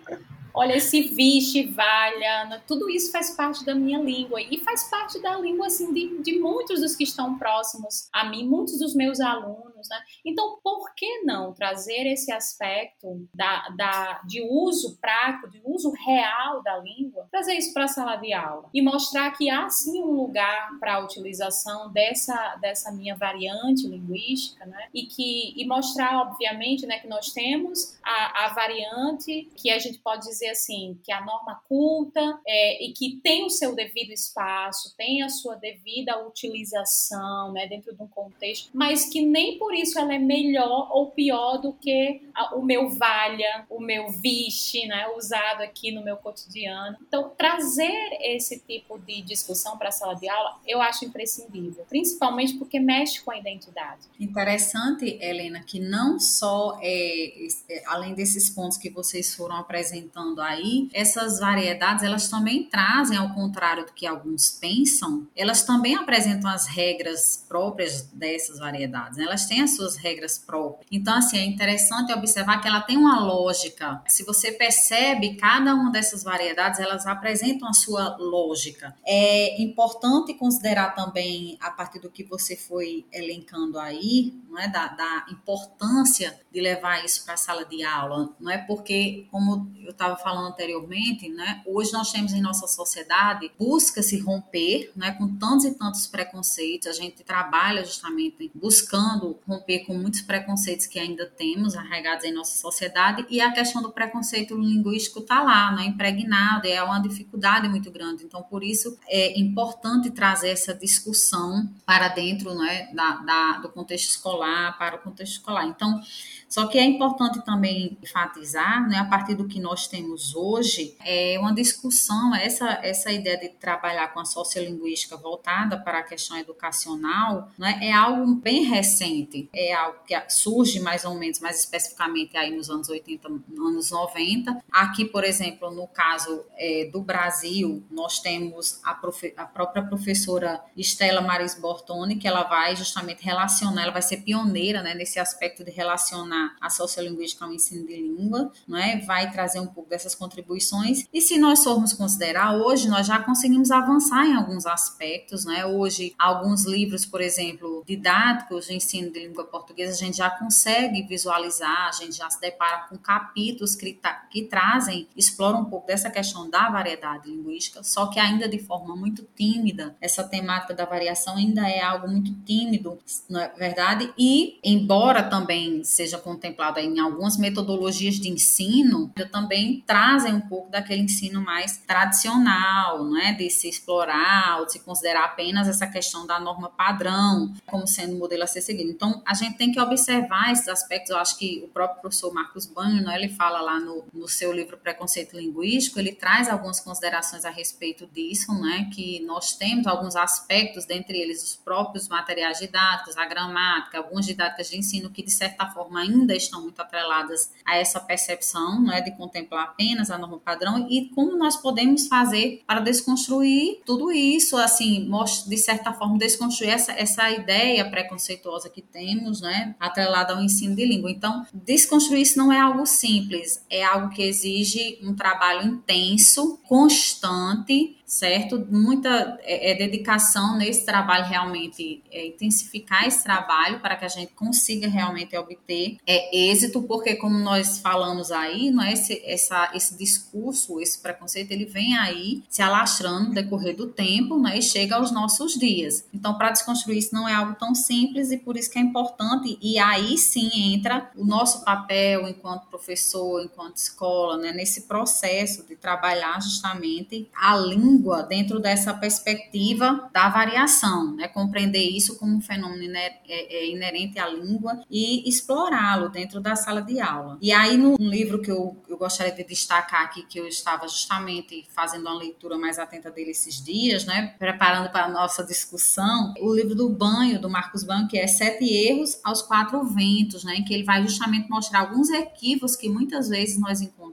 Olha, esse vixe, valha, tudo isso faz parte da minha língua e faz parte da língua assim de, de muitos dos que estão próximos a mim, muitos dos meus alunos, né? Então, por que não trazer esse aspecto da, da, de uso prático, de uso real da língua, trazer isso para a sala de aula e mostrar que há sim um lugar para a utilização dessa, dessa minha variante linguística, né? E que e mostrar, obviamente, né, que nós temos a, a variante que a gente pode dizer dizer assim, que a norma culta é, e que tem o seu devido espaço, tem a sua devida utilização, né, dentro de um contexto, mas que nem por isso ela é melhor ou pior do que a, o meu valha, o meu vixe, né, usado aqui no meu cotidiano. Então, trazer esse tipo de discussão para a sala de aula, eu acho imprescindível, principalmente porque mexe com a identidade. Interessante, Helena, que não só é, é além desses pontos que vocês foram apresentando falando aí, essas variedades, elas também trazem, ao contrário do que alguns pensam, elas também apresentam as regras próprias dessas variedades, né? elas têm as suas regras próprias. Então, assim, é interessante observar que ela tem uma lógica. Se você percebe, cada uma dessas variedades, elas apresentam a sua lógica. É importante considerar também, a partir do que você foi elencando aí, não é? da, da importância de levar isso para a sala de aula, não é? Porque, como eu estava falando anteriormente, né? Hoje nós temos em nossa sociedade busca se romper, né? Com tantos e tantos preconceitos, a gente trabalha justamente buscando romper com muitos preconceitos que ainda temos arraigados em nossa sociedade e a questão do preconceito linguístico está lá, né? Impregnado, é uma dificuldade muito grande. Então, por isso é importante trazer essa discussão para dentro, né? Da, da do contexto escolar, para o contexto escolar. Então, só que é importante também enfatizar, né, a partir do que nós temos hoje, é uma discussão, essa, essa ideia de trabalhar com a sociolinguística voltada para a questão educacional, né, é algo bem recente, é algo que surge mais ou menos, mais especificamente aí nos anos 80, anos 90. Aqui, por exemplo, no caso é, do Brasil, nós temos a, profe, a própria professora Estela Maris Bortoni, que ela vai justamente relacionar, ela vai ser pioneira né, nesse aspecto de relacionar relaciona a sociolinguística ao ensino de língua, não é? Vai trazer um pouco dessas contribuições. E se nós formos considerar hoje, nós já conseguimos avançar em alguns aspectos, né? Hoje, alguns livros, por exemplo, didáticos de ensino de língua portuguesa, a gente já consegue visualizar, a gente já se depara com capítulos que, que trazem, exploram um pouco dessa questão da variedade linguística, só que ainda de forma muito tímida. Essa temática da variação ainda é algo muito tímido, não é verdade? E, embora também seja contemplado em algumas metodologias de ensino, também trazem um pouco daquele ensino mais tradicional, não é? De se explorar, ou de se considerar apenas essa questão da norma padrão como sendo o modelo a ser seguido. Então, a gente tem que observar esses aspectos. Eu acho que o próprio professor Marcos Banho, é? ele fala lá no, no seu livro Preconceito Linguístico, ele traz algumas considerações a respeito disso, né? Que nós temos alguns aspectos, dentre eles os próprios materiais didáticos, a gramática, algumas didáticas de ensino que, de certa forma, ainda estão muito atreladas a essa percepção, não é? De contemplar apenas a norma padrão e como nós podemos fazer para desconstruir tudo isso, assim, de certa forma, desconstruir essa, essa ideia preconceituosa que temos, né? Atrelada ao ensino de língua. Então, desconstruir isso não é algo simples, é algo que exige um trabalho intenso, constante, certo? Muita é, é, dedicação nesse trabalho realmente, é, intensificar esse trabalho para que a gente consiga realmente obter é, êxito, porque como nós falamos aí, não é esse, essa, esse discurso, esse preconceito, ele vem aí se alastrando no decorrer do tempo, né, e chega aos nossos dias. Então, para desconstruir isso não é algo tão simples e por isso que é importante e aí sim entra o nosso papel enquanto professor, enquanto escola, né, nesse processo de trabalhar justamente a língua língua dentro dessa perspectiva da variação, né? compreender isso como um fenômeno é, é, inerente à língua e explorá-lo dentro da sala de aula. E aí, no livro que eu, eu gostaria de destacar aqui, que eu estava justamente fazendo uma leitura mais atenta dele esses dias, né? preparando para a nossa discussão, o livro do Banho, do Marcos Banho, que é Sete Erros aos Quatro Ventos, né? em que ele vai justamente mostrar alguns equívocos que muitas vezes nós encontramos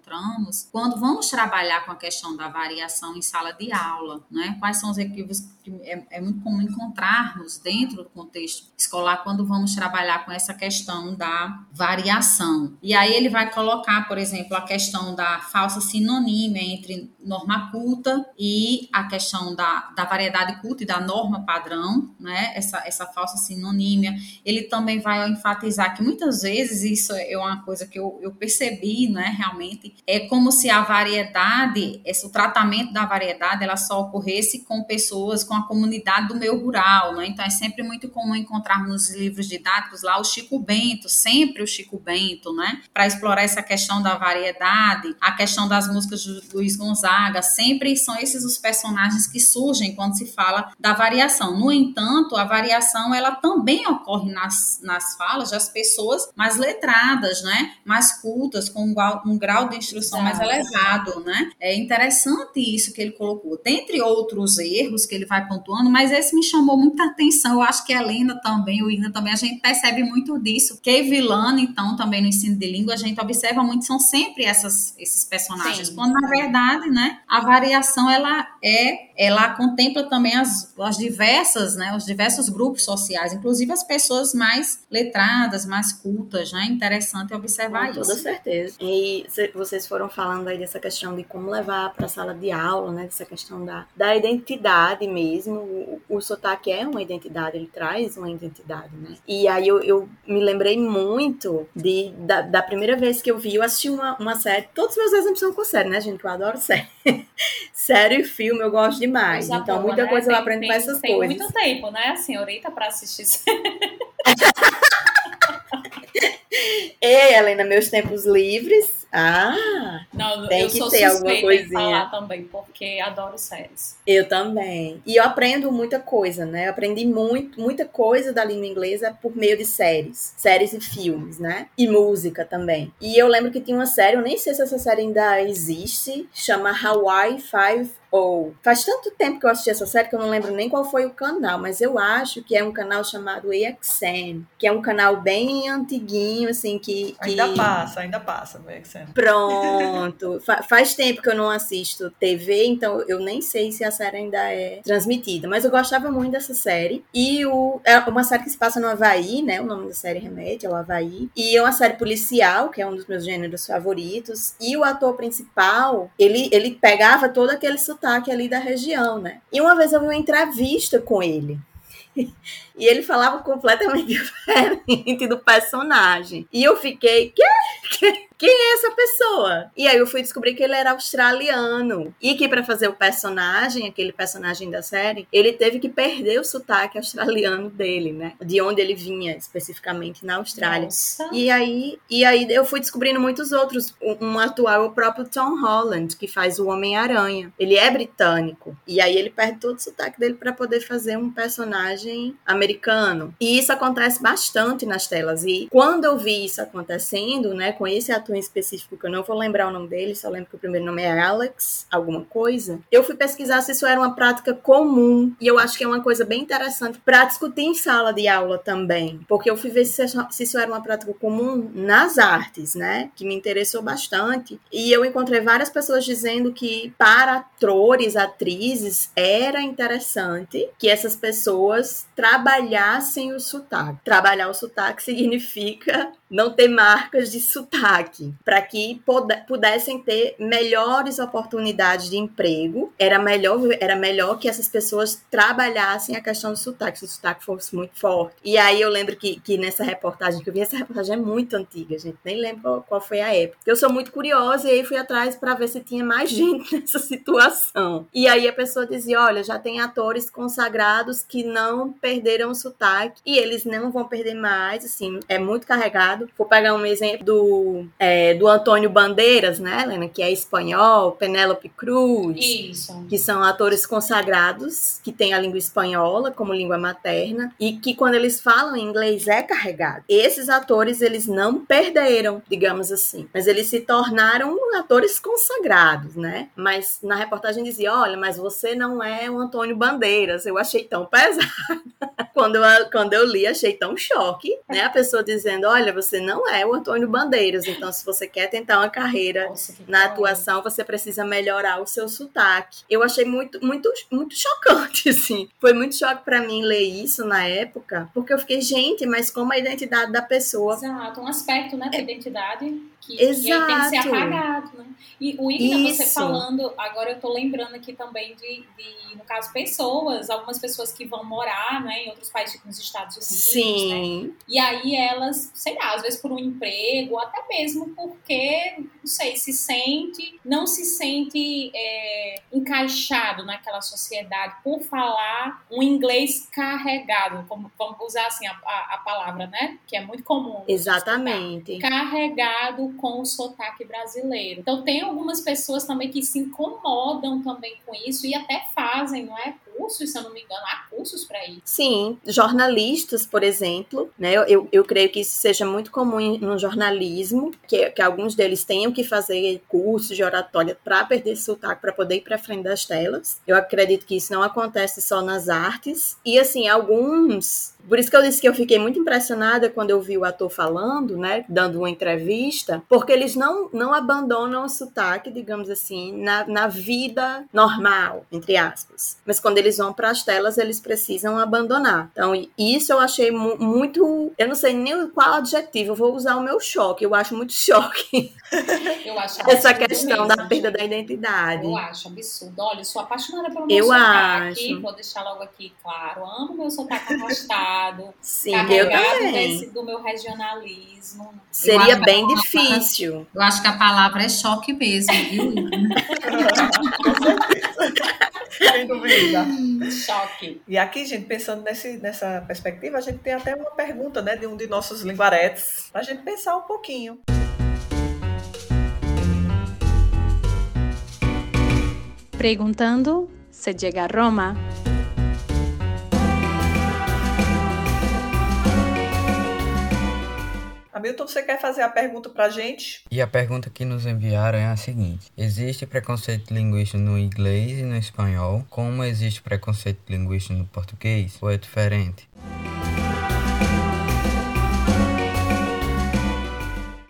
quando vamos trabalhar com a questão da variação em sala de aula, né? Quais são os equívocos que é, é, muito comum encontrarmos dentro do contexto escolar quando vamos trabalhar com essa questão da variação. E aí ele vai colocar, por exemplo, a questão da falsa sinonímia entre norma culta e a questão da, da variedade culta e da norma padrão, né? Essa, essa falsa sinonímia. Ele também vai enfatizar que muitas vezes isso é uma coisa que eu, eu percebi, né? Realmente é como se a variedade, esse, o tratamento da variedade ela só ocorresse com pessoas, com a comunidade do meio rural, né? Então é sempre muito comum encontrarmos nos livros didáticos lá o Chico Bento, sempre o Chico Bento, né? Para explorar essa questão da variedade, a questão das músicas de Luiz Gonzaga, sempre são esses os personagens que surgem quando se fala da variação. No entanto, a variação ela também ocorre nas, nas falas das pessoas mais letradas, né? Mais cultas, com um, um grau de instrução Exato. mais elevado, né? É interessante isso que ele colocou dentre outros erros que ele vai pontuando, mas esse me chamou muita atenção. Eu acho que a Helena também, o Ina também, a gente percebe muito disso. Que Vilana, então, também no ensino de língua, a gente observa muito, são sempre essas, esses personagens. Sim. Quando, na verdade, né, a variação, ela é, ela contempla também as, as diversas, né, os diversos grupos sociais, inclusive as pessoas mais letradas, mais cultas, né? Interessante observar Com isso. Com toda certeza. E vocês foram falando aí dessa questão de como levar para a sala de aula, né, dessa questão da, da identidade mesmo. O, o sotaque é uma identidade, ele traz uma identidade, né? E aí eu, eu me lembrei muito de, da, da, primeira vez que eu vi, eu assisti uma, uma série. Todos os meus exemplos são com série, né, gente? Eu adoro série. série e filme eu gosto demais. Coisa então, boa, muita né? coisa eu aprendo com essas tem coisas. Tem muito tempo, né, a senhorita, para assistir Ei, Helena, meus tempos livres ah, não, tem eu que sou ter alguma coisinha. falar também, porque adoro séries. Eu também. E eu aprendo muita coisa, né? Eu aprendi muito, muita coisa da língua inglesa por meio de séries. Séries e filmes, né? E música também. E eu lembro que tinha uma série, eu nem sei se essa série ainda existe, chama Hawaii Five ou faz tanto tempo que eu assisti essa série que eu não lembro nem qual foi o canal, mas eu acho que é um canal chamado AXN, que é um canal bem antiguinho, assim que. que... Ainda passa, ainda passa no Pronto. Fa faz tempo que eu não assisto TV, então eu nem sei se a série ainda é transmitida. Mas eu gostava muito dessa série. E o, é uma série que se passa no Havaí, né? O nome da série remete ao Havaí. E é uma série policial, que é um dos meus gêneros favoritos. E o ator principal, ele, ele pegava todo aquele sotaque ali da região, né? E uma vez eu vi uma entrevista com ele. E ele falava completamente diferente do personagem. E eu fiquei, quê? Quem é essa pessoa? E aí eu fui descobrir que ele era australiano. E que para fazer o personagem, aquele personagem da série, ele teve que perder o sotaque australiano dele, né? De onde ele vinha, especificamente na Austrália. Nossa. E aí, e aí eu fui descobrindo muitos outros. Um, atual é o próprio Tom Holland, que faz o Homem-Aranha. Ele é britânico. E aí ele perde todo o sotaque dele para poder fazer um personagem americano. E isso acontece bastante nas telas. E quando eu vi isso acontecendo, né, com esse ator em específico, que eu não vou lembrar o nome dele, só lembro que o primeiro nome é Alex, alguma coisa, eu fui pesquisar se isso era uma prática comum. E eu acho que é uma coisa bem interessante para discutir em sala de aula também. Porque eu fui ver se isso era uma prática comum nas artes, né? Que me interessou bastante. E eu encontrei várias pessoas dizendo que para atores, atrizes, era interessante que essas pessoas trabalhassem o sotaque. Trabalhar o sotaque significa não ter marcas de sotaque, para que pudessem ter melhores oportunidades de emprego. Era melhor, era melhor que essas pessoas trabalhassem a questão do sotaque, se o sotaque fosse muito forte. E aí eu lembro que, que nessa reportagem, que eu vi, essa reportagem é muito antiga, gente, nem lembro qual, foi a época. Eu sou muito curiosa e aí fui atrás para ver se tinha mais gente nessa situação. E aí a pessoa dizia: olha, já tem atores consagrados que não perderam o sotaque e eles não vão perder mais, assim, é muito carregado Vou pegar um exemplo do, é, do Antônio Bandeiras, né, Helena, que é espanhol, Penélope Cruz, Isso. que são atores consagrados, que têm a língua espanhola como língua materna, e que quando eles falam inglês é carregado. Esses atores, eles não perderam, digamos assim, mas eles se tornaram atores consagrados, né? Mas na reportagem dizia, olha, mas você não é o Antônio Bandeiras. Eu achei tão pesado. quando, eu, quando eu li, achei tão choque, né? A pessoa dizendo, olha, você você não é o Antônio Bandeiras. Então, se você quer tentar uma carreira Nossa, na atuação, você precisa melhorar o seu sotaque. Eu achei muito, muito, muito chocante, assim. Foi muito choque para mim ler isso na época, porque eu fiquei, gente, mas como a identidade da pessoa. Exato, um aspecto, né, da é... identidade que, Exato. que tem que ser apagado, né? E o William, você falando, agora eu tô lembrando aqui também de, de, no caso, pessoas, algumas pessoas que vão morar, né, em outros países, tipo nos Estados Unidos, Sim. Né? E aí elas, sei lá, às vezes por um emprego, até mesmo porque, não sei, se sente, não se sente é, encaixado naquela sociedade por falar um inglês carregado, como, vamos usar assim a, a, a palavra, né? Que é muito comum. Exatamente. Carregado com o sotaque brasileiro. Então tem algumas pessoas também que se incomodam também com isso e até fazem, não é? Cursos, se eu não me engano, há cursos para isso. Sim, jornalistas, por exemplo, né? Eu, eu, creio que isso seja muito comum no jornalismo, que, que alguns deles tenham que fazer cursos de oratória para perder sotaque, para poder ir para frente das telas. Eu acredito que isso não acontece só nas artes. E assim, alguns por isso que eu disse que eu fiquei muito impressionada quando eu vi o ator falando, né, dando uma entrevista, porque eles não, não abandonam o sotaque, digamos assim, na, na vida normal, entre aspas. Mas quando eles vão para as telas, eles precisam abandonar. Então, isso eu achei mu muito. Eu não sei nem qual adjetivo, eu vou usar o meu choque. Eu acho muito choque. Eu acho Essa questão mesmo, da perda da identidade. Eu acho absurdo. Olha, eu sou apaixonada pelo meu eu sotaque. Acho. Vou deixar logo aqui claro. Amo meu sotaque arrastado Sim, eu também. Desse, do meu regionalismo. Seria bem difícil. eu acho que a palavra é choque mesmo, viu? Sem dúvida. Choque. E aqui, gente, pensando nesse, nessa perspectiva, a gente tem até uma pergunta né, de um de nossos linguaretes, para a gente pensar um pouquinho. Perguntando se chega a Roma. Hamilton, você quer fazer a pergunta para gente? E a pergunta que nos enviaram é a seguinte: Existe preconceito linguístico no inglês e no espanhol? Como existe preconceito linguístico no português? Ou é diferente?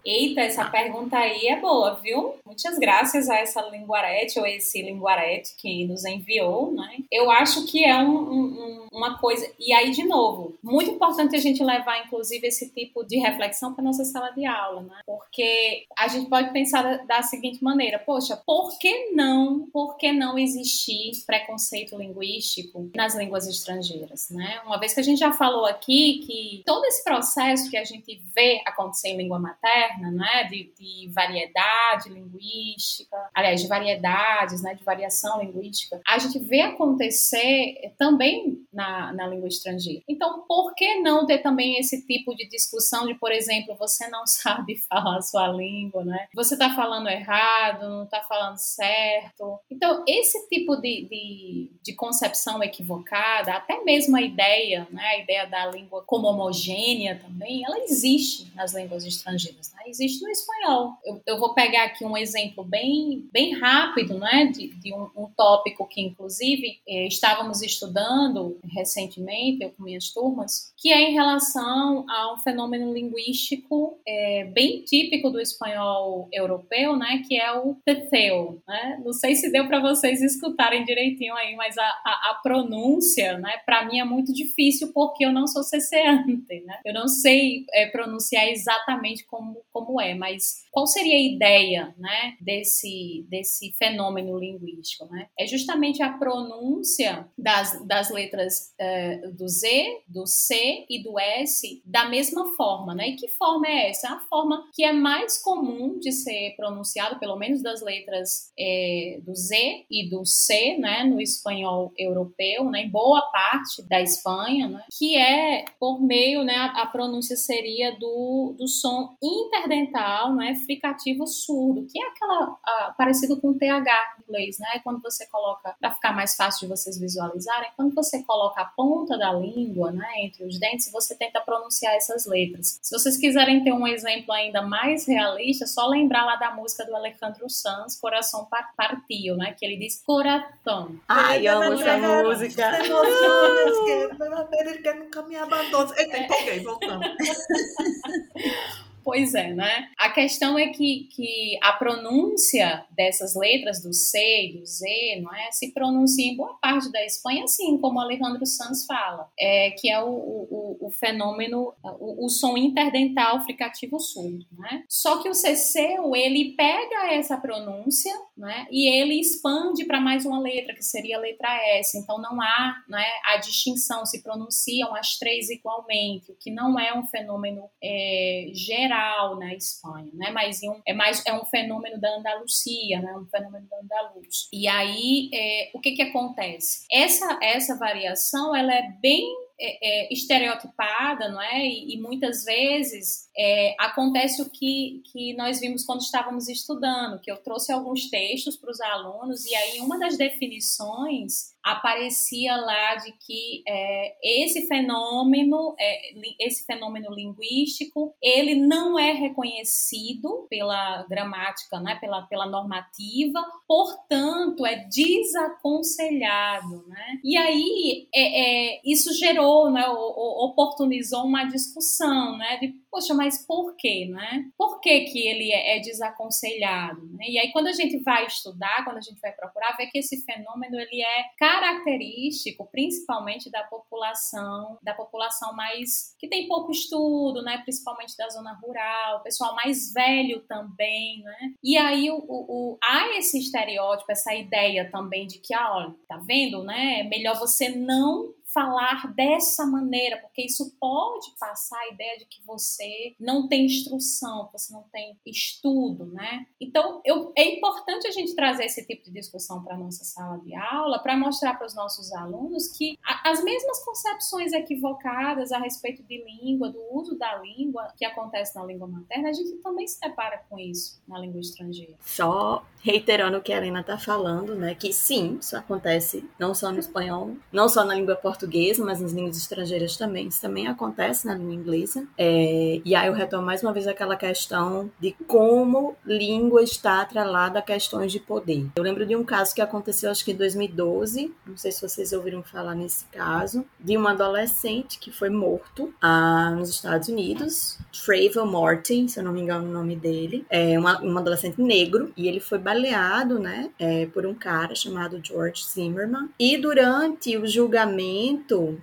Eita, essa pergunta aí é boa, viu? Muitas graças a essa linguarete ou esse linguarete que nos enviou, né? Eu acho que é um, um, uma coisa. E aí, de novo, muito importante a gente levar, inclusive, esse tipo de reflexão para nossa sala de aula, né? Porque a gente pode pensar da, da seguinte maneira: poxa, por que não, por que não existir preconceito linguístico nas línguas estrangeiras, né? Uma vez que a gente já falou aqui que todo esse processo que a gente vê acontecer em língua materna, né, de, de variedade linguística, aliás, de variedades, né, de variação linguística, a gente vê acontecer também na, na língua estrangeira. Então, por que não ter também esse tipo de discussão de, por exemplo, você não sabe falar a sua língua, né? Você está falando errado, não está falando certo. Então, esse tipo de, de, de concepção equivocada, até mesmo a ideia, né, a ideia da língua como homogênea também, ela existe nas línguas estrangeiras, né? Existe no espanhol. Eu, eu, vou pegar aqui um exemplo bem, bem rápido né, de, de um, um, tópico que, inclusive, eh, estávamos estudando recentemente, com minhas turmas, que é em relação a um fenômeno linguístico eh, bem típico do espanhol europeu, né, que é o teteu. Né? Não sei se deu para vocês escutarem direitinho aí, mas a, a, a pronúncia, né, para mim é muito difícil porque eu não sou ceceante, né? Eu não sei é, pronunciar exatamente como, como é, mas qual seria a ideia, né, desse, desse fenômeno linguístico, né? É justamente a pronúncia das, das letras é, do Z, do C e do S da mesma forma, né? E que forma é essa? A forma que é mais comum de ser pronunciado, pelo menos das letras é, do Z e do C, né, no espanhol europeu, né, em boa parte da Espanha, né, que é por meio, né, a, pronúncia seria do, do som interdental, né, fricativo surdo, que é aquela a, parecido com TH em inglês, né, quando você coloca, para ficar mais fácil de vocês visualizarem, quando você coloca a ponta da língua, né, entre os dentes, você tenta pronunciar essas letras. Se vocês quiserem ter um exemplo ainda mais realista, é só lembrar lá da música do Alejandro Sanz, Coração Partiu, né, que ele diz coração. Ai, amo essa música. Ele nunca me abandona. Eita, empolguei, voltamos. Pois é, né? A questão é que, que a pronúncia dessas letras do C e do Z, não é? Se pronuncia em boa parte da Espanha assim, como Alejandro Sanz fala, é, que é o, o, o fenômeno, o, o, som interdental fricativo surdo, né? Só que o CC, ele pega essa pronúncia, né? E ele expande para mais uma letra, que seria a letra S. Então não há né, a distinção, se pronunciam as três igualmente, o que não é um fenômeno é, geral geral na Espanha, né? Mas um, é mais é um fenômeno da Andalucia, né? Um fenômeno da Andaluz. E aí, é, o que que acontece? Essa essa variação, ela é bem é, é, estereotipada, não é? E, e muitas vezes é, acontece o que, que nós vimos quando estávamos estudando, que eu trouxe alguns textos para os alunos e aí uma das definições aparecia lá de que é, esse fenômeno, é, esse fenômeno linguístico, ele não é reconhecido pela gramática, né, pela, pela normativa, portanto é desaconselhado, né? E aí é, isso gerou, né, oportunizou uma discussão, né, de poxa, mas por quê, né? Por que, que ele é, é desaconselhado? Né? E aí, quando a gente vai estudar, quando a gente vai procurar, vê que esse fenômeno ele é característico, principalmente da população, da população mais que tem pouco estudo, né? Principalmente da zona rural, pessoal mais velho também, né? E aí o, o, o há esse estereótipo, essa ideia também de que, ah, olha, tá vendo, né? É melhor você não falar dessa maneira, porque isso pode passar a ideia de que você não tem instrução, você não tem estudo, né? Então, eu, é importante a gente trazer esse tipo de discussão para a nossa sala de aula, para mostrar para os nossos alunos que a, as mesmas concepções equivocadas a respeito de língua, do uso da língua que acontece na língua materna, a gente também se depara com isso na língua estrangeira. Só reiterando o que a Helena está falando, né? Que sim, isso acontece não só no espanhol, não só na língua portuguesa, mas nas línguas estrangeiras também. Isso também acontece na língua inglesa. É, e aí eu retomo mais uma vez aquela questão de como língua está atrelada a questões de poder. Eu lembro de um caso que aconteceu, acho que em 2012, não sei se vocês ouviram falar nesse caso, de um adolescente que foi morto ah, nos Estados Unidos, Trayvon Martin, se eu não me engano o nome dele, é uma, um adolescente negro, e ele foi baleado, né, é, por um cara chamado George Zimmerman. E durante o julgamento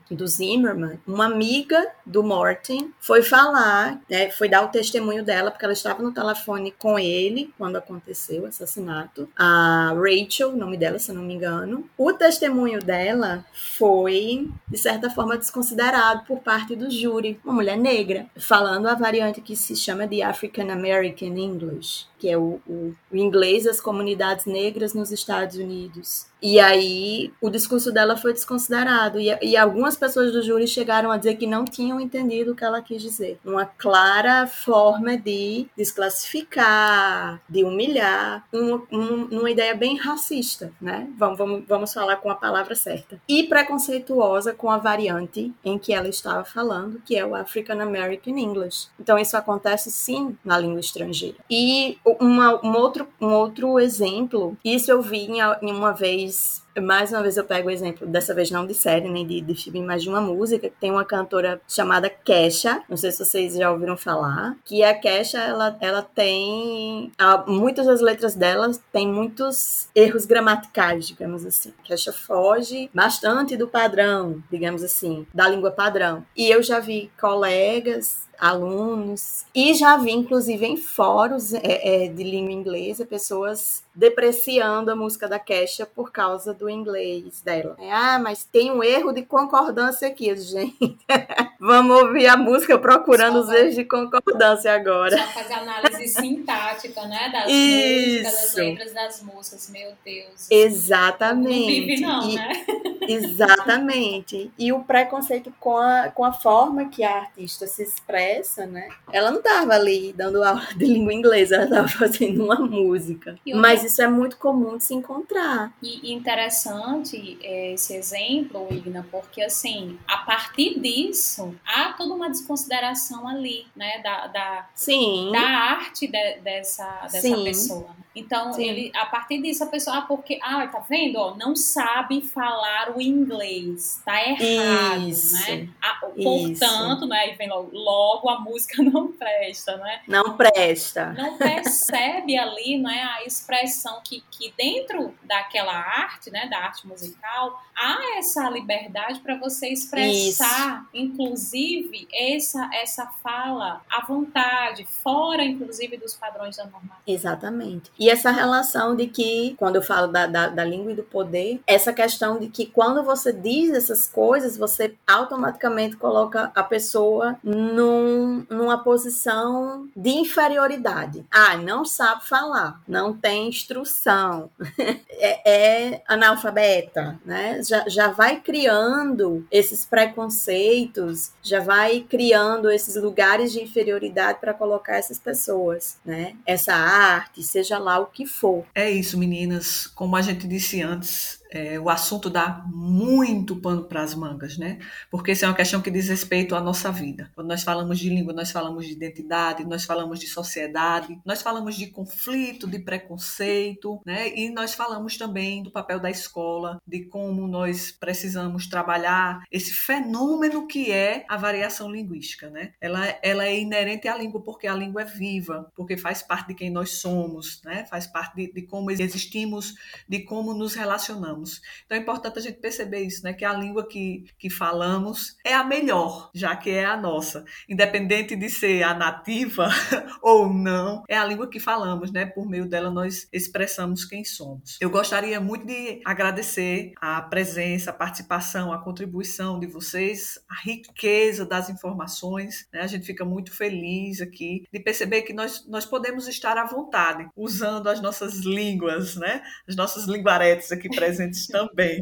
do Zimmerman, uma amiga do Martin foi falar, né, foi dar o testemunho dela, porque ela estava no telefone com ele quando aconteceu o assassinato. A Rachel, nome dela, se não me engano. O testemunho dela foi, de certa forma, desconsiderado por parte do júri. Uma mulher negra, falando a variante que se chama de African American English que é o, o, o, inglês das comunidades negras nos Estados Unidos. E aí o discurso dela foi desconsiderado. E, e, algumas pessoas do júri chegaram a dizer que não tinham entendido o que ela quis dizer. Uma clara forma de desclassificar, de humilhar, uma, uma ideia bem racista, né? Vamos, vamos, vamos falar com a palavra certa. E preconceituosa com a variante em que ela estava falando, que é o African American English. Então isso acontece sim na língua estrangeira. E uma, um, outro, um outro exemplo, isso eu vi em, em uma vez mais uma vez eu pego o exemplo, dessa vez não de série, nem de, de filme, mas de uma música, que tem uma cantora chamada Kesha, não sei se vocês já ouviram falar, que a Kesha, ela, ela tem, muitas das letras dela tem muitos erros gramaticais, digamos assim. Kesha foge bastante do padrão, digamos assim, da língua padrão. E eu já vi colegas alunos, e já vi, inclusive, em fóruns é, é, de língua inglesa, pessoas depreciando a música da Kesha por causa do inglês dela. É, ah, mas tem um erro de concordância aqui, gente. Vamos ouvir a música procurando os erros de concordância agora. Só fazer análise sintática, né? Das Isso. músicas, das letras das músicas, meu Deus. Exatamente. Não vive não, e, né? Exatamente. E o preconceito com a, com a forma que a artista se expressa, né? Ela não estava ali dando aula de língua inglesa, ela estava fazendo uma música. Mas isso é muito comum de se encontrar. E interessante é, esse exemplo, Igna, porque assim, a partir disso, há toda uma desconsideração ali, né? Da, da, Sim. da arte de, dessa, dessa Sim. pessoa. Então, Sim. ele, a partir disso, a pessoa, ah, porque, ah, tá vendo? Ó, não sabe falar o inglês, tá errado, isso, né? Ah, portanto, isso. né? E vem logo, logo a música não presta, né? Não presta. Não percebe ali, né, a expressão que, que dentro daquela arte, né, da arte musical, há essa liberdade para você expressar, isso. inclusive, essa, essa fala à vontade, fora, inclusive, dos padrões da normativa. Exatamente. E essa relação de que, quando eu falo da, da, da língua e do poder, essa questão de que quando você diz essas coisas, você automaticamente coloca a pessoa num, numa posição de inferioridade. Ah, não sabe falar, não tem instrução, é, é, analfabeta, né? Já, já vai criando esses preconceitos, já vai criando esses lugares de inferioridade para colocar essas pessoas, né? Essa arte, seja lá o que for. É isso, meninas. Como a gente disse antes, é, o assunto dá muito pano para as mangas, né? Porque isso é uma questão que diz respeito à nossa vida. Quando nós falamos de língua, nós falamos de identidade, nós falamos de sociedade, nós falamos de conflito, de preconceito, né? E nós falamos também do papel da escola, de como nós precisamos trabalhar esse fenômeno que é a variação linguística, né? Ela, ela é inerente à língua porque a língua é viva, porque faz parte de quem nós somos, né? Faz parte de, de como existimos, de como nos relacionamos. Então é importante a gente perceber isso, né? Que a língua que, que falamos é a melhor, já que é a nossa. Independente de ser a nativa ou não, é a língua que falamos, né? Por meio dela nós expressamos quem somos. Eu gostaria muito de agradecer a presença, a participação, a contribuição de vocês, a riqueza das informações. Né? A gente fica muito feliz aqui de perceber que nós, nós podemos estar à vontade, usando as nossas línguas, né? As nossas linguaretes aqui presentes também.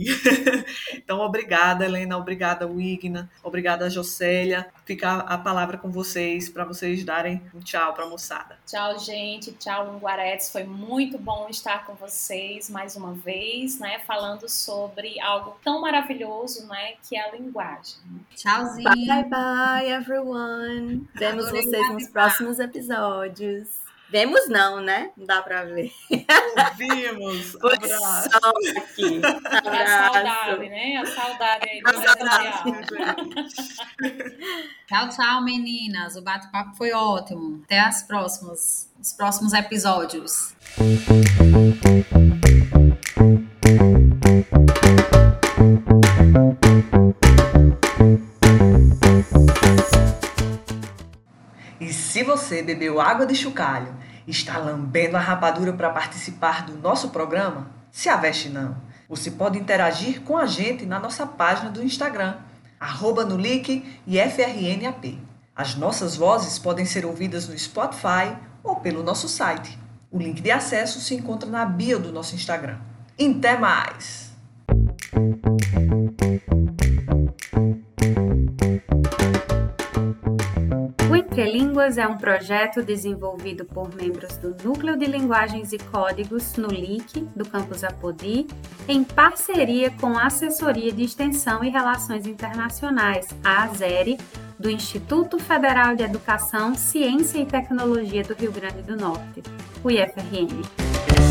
então, obrigada, Helena, obrigada, Wigna, obrigada, Jocélia. Fica a palavra com vocês para vocês darem um tchau para a moçada. Tchau, gente. Tchau, linguaretes. Foi muito bom estar com vocês mais uma vez, né? Falando sobre algo tão maravilhoso, né? Que é a linguagem. Tchauzinho. Bye, bye, everyone. Vemos Adorei vocês nos próximos episódios. Vemos não, né? Não dá pra ver. Ouvimos. Abraço. aqui. É a Abraço. saudade, né? A saudade aí do A presencial. Tchau, tchau, meninas. O bate-papo foi ótimo. Até as próximas, os próximos episódios. E se você bebeu água de chocalho está lambendo a rapadura para participar do nosso programa, se aveste não. Você pode interagir com a gente na nossa página do Instagram, arroba e FRNAP. As nossas vozes podem ser ouvidas no Spotify ou pelo nosso site. O link de acesso se encontra na bio do nosso Instagram. Até mais! Entre Línguas é um projeto desenvolvido por membros do Núcleo de Linguagens e Códigos no LIC, do campus Apodi, em parceria com a Assessoria de Extensão e Relações Internacionais, a ASERE, do Instituto Federal de Educação, Ciência e Tecnologia do Rio Grande do Norte, o IFRN.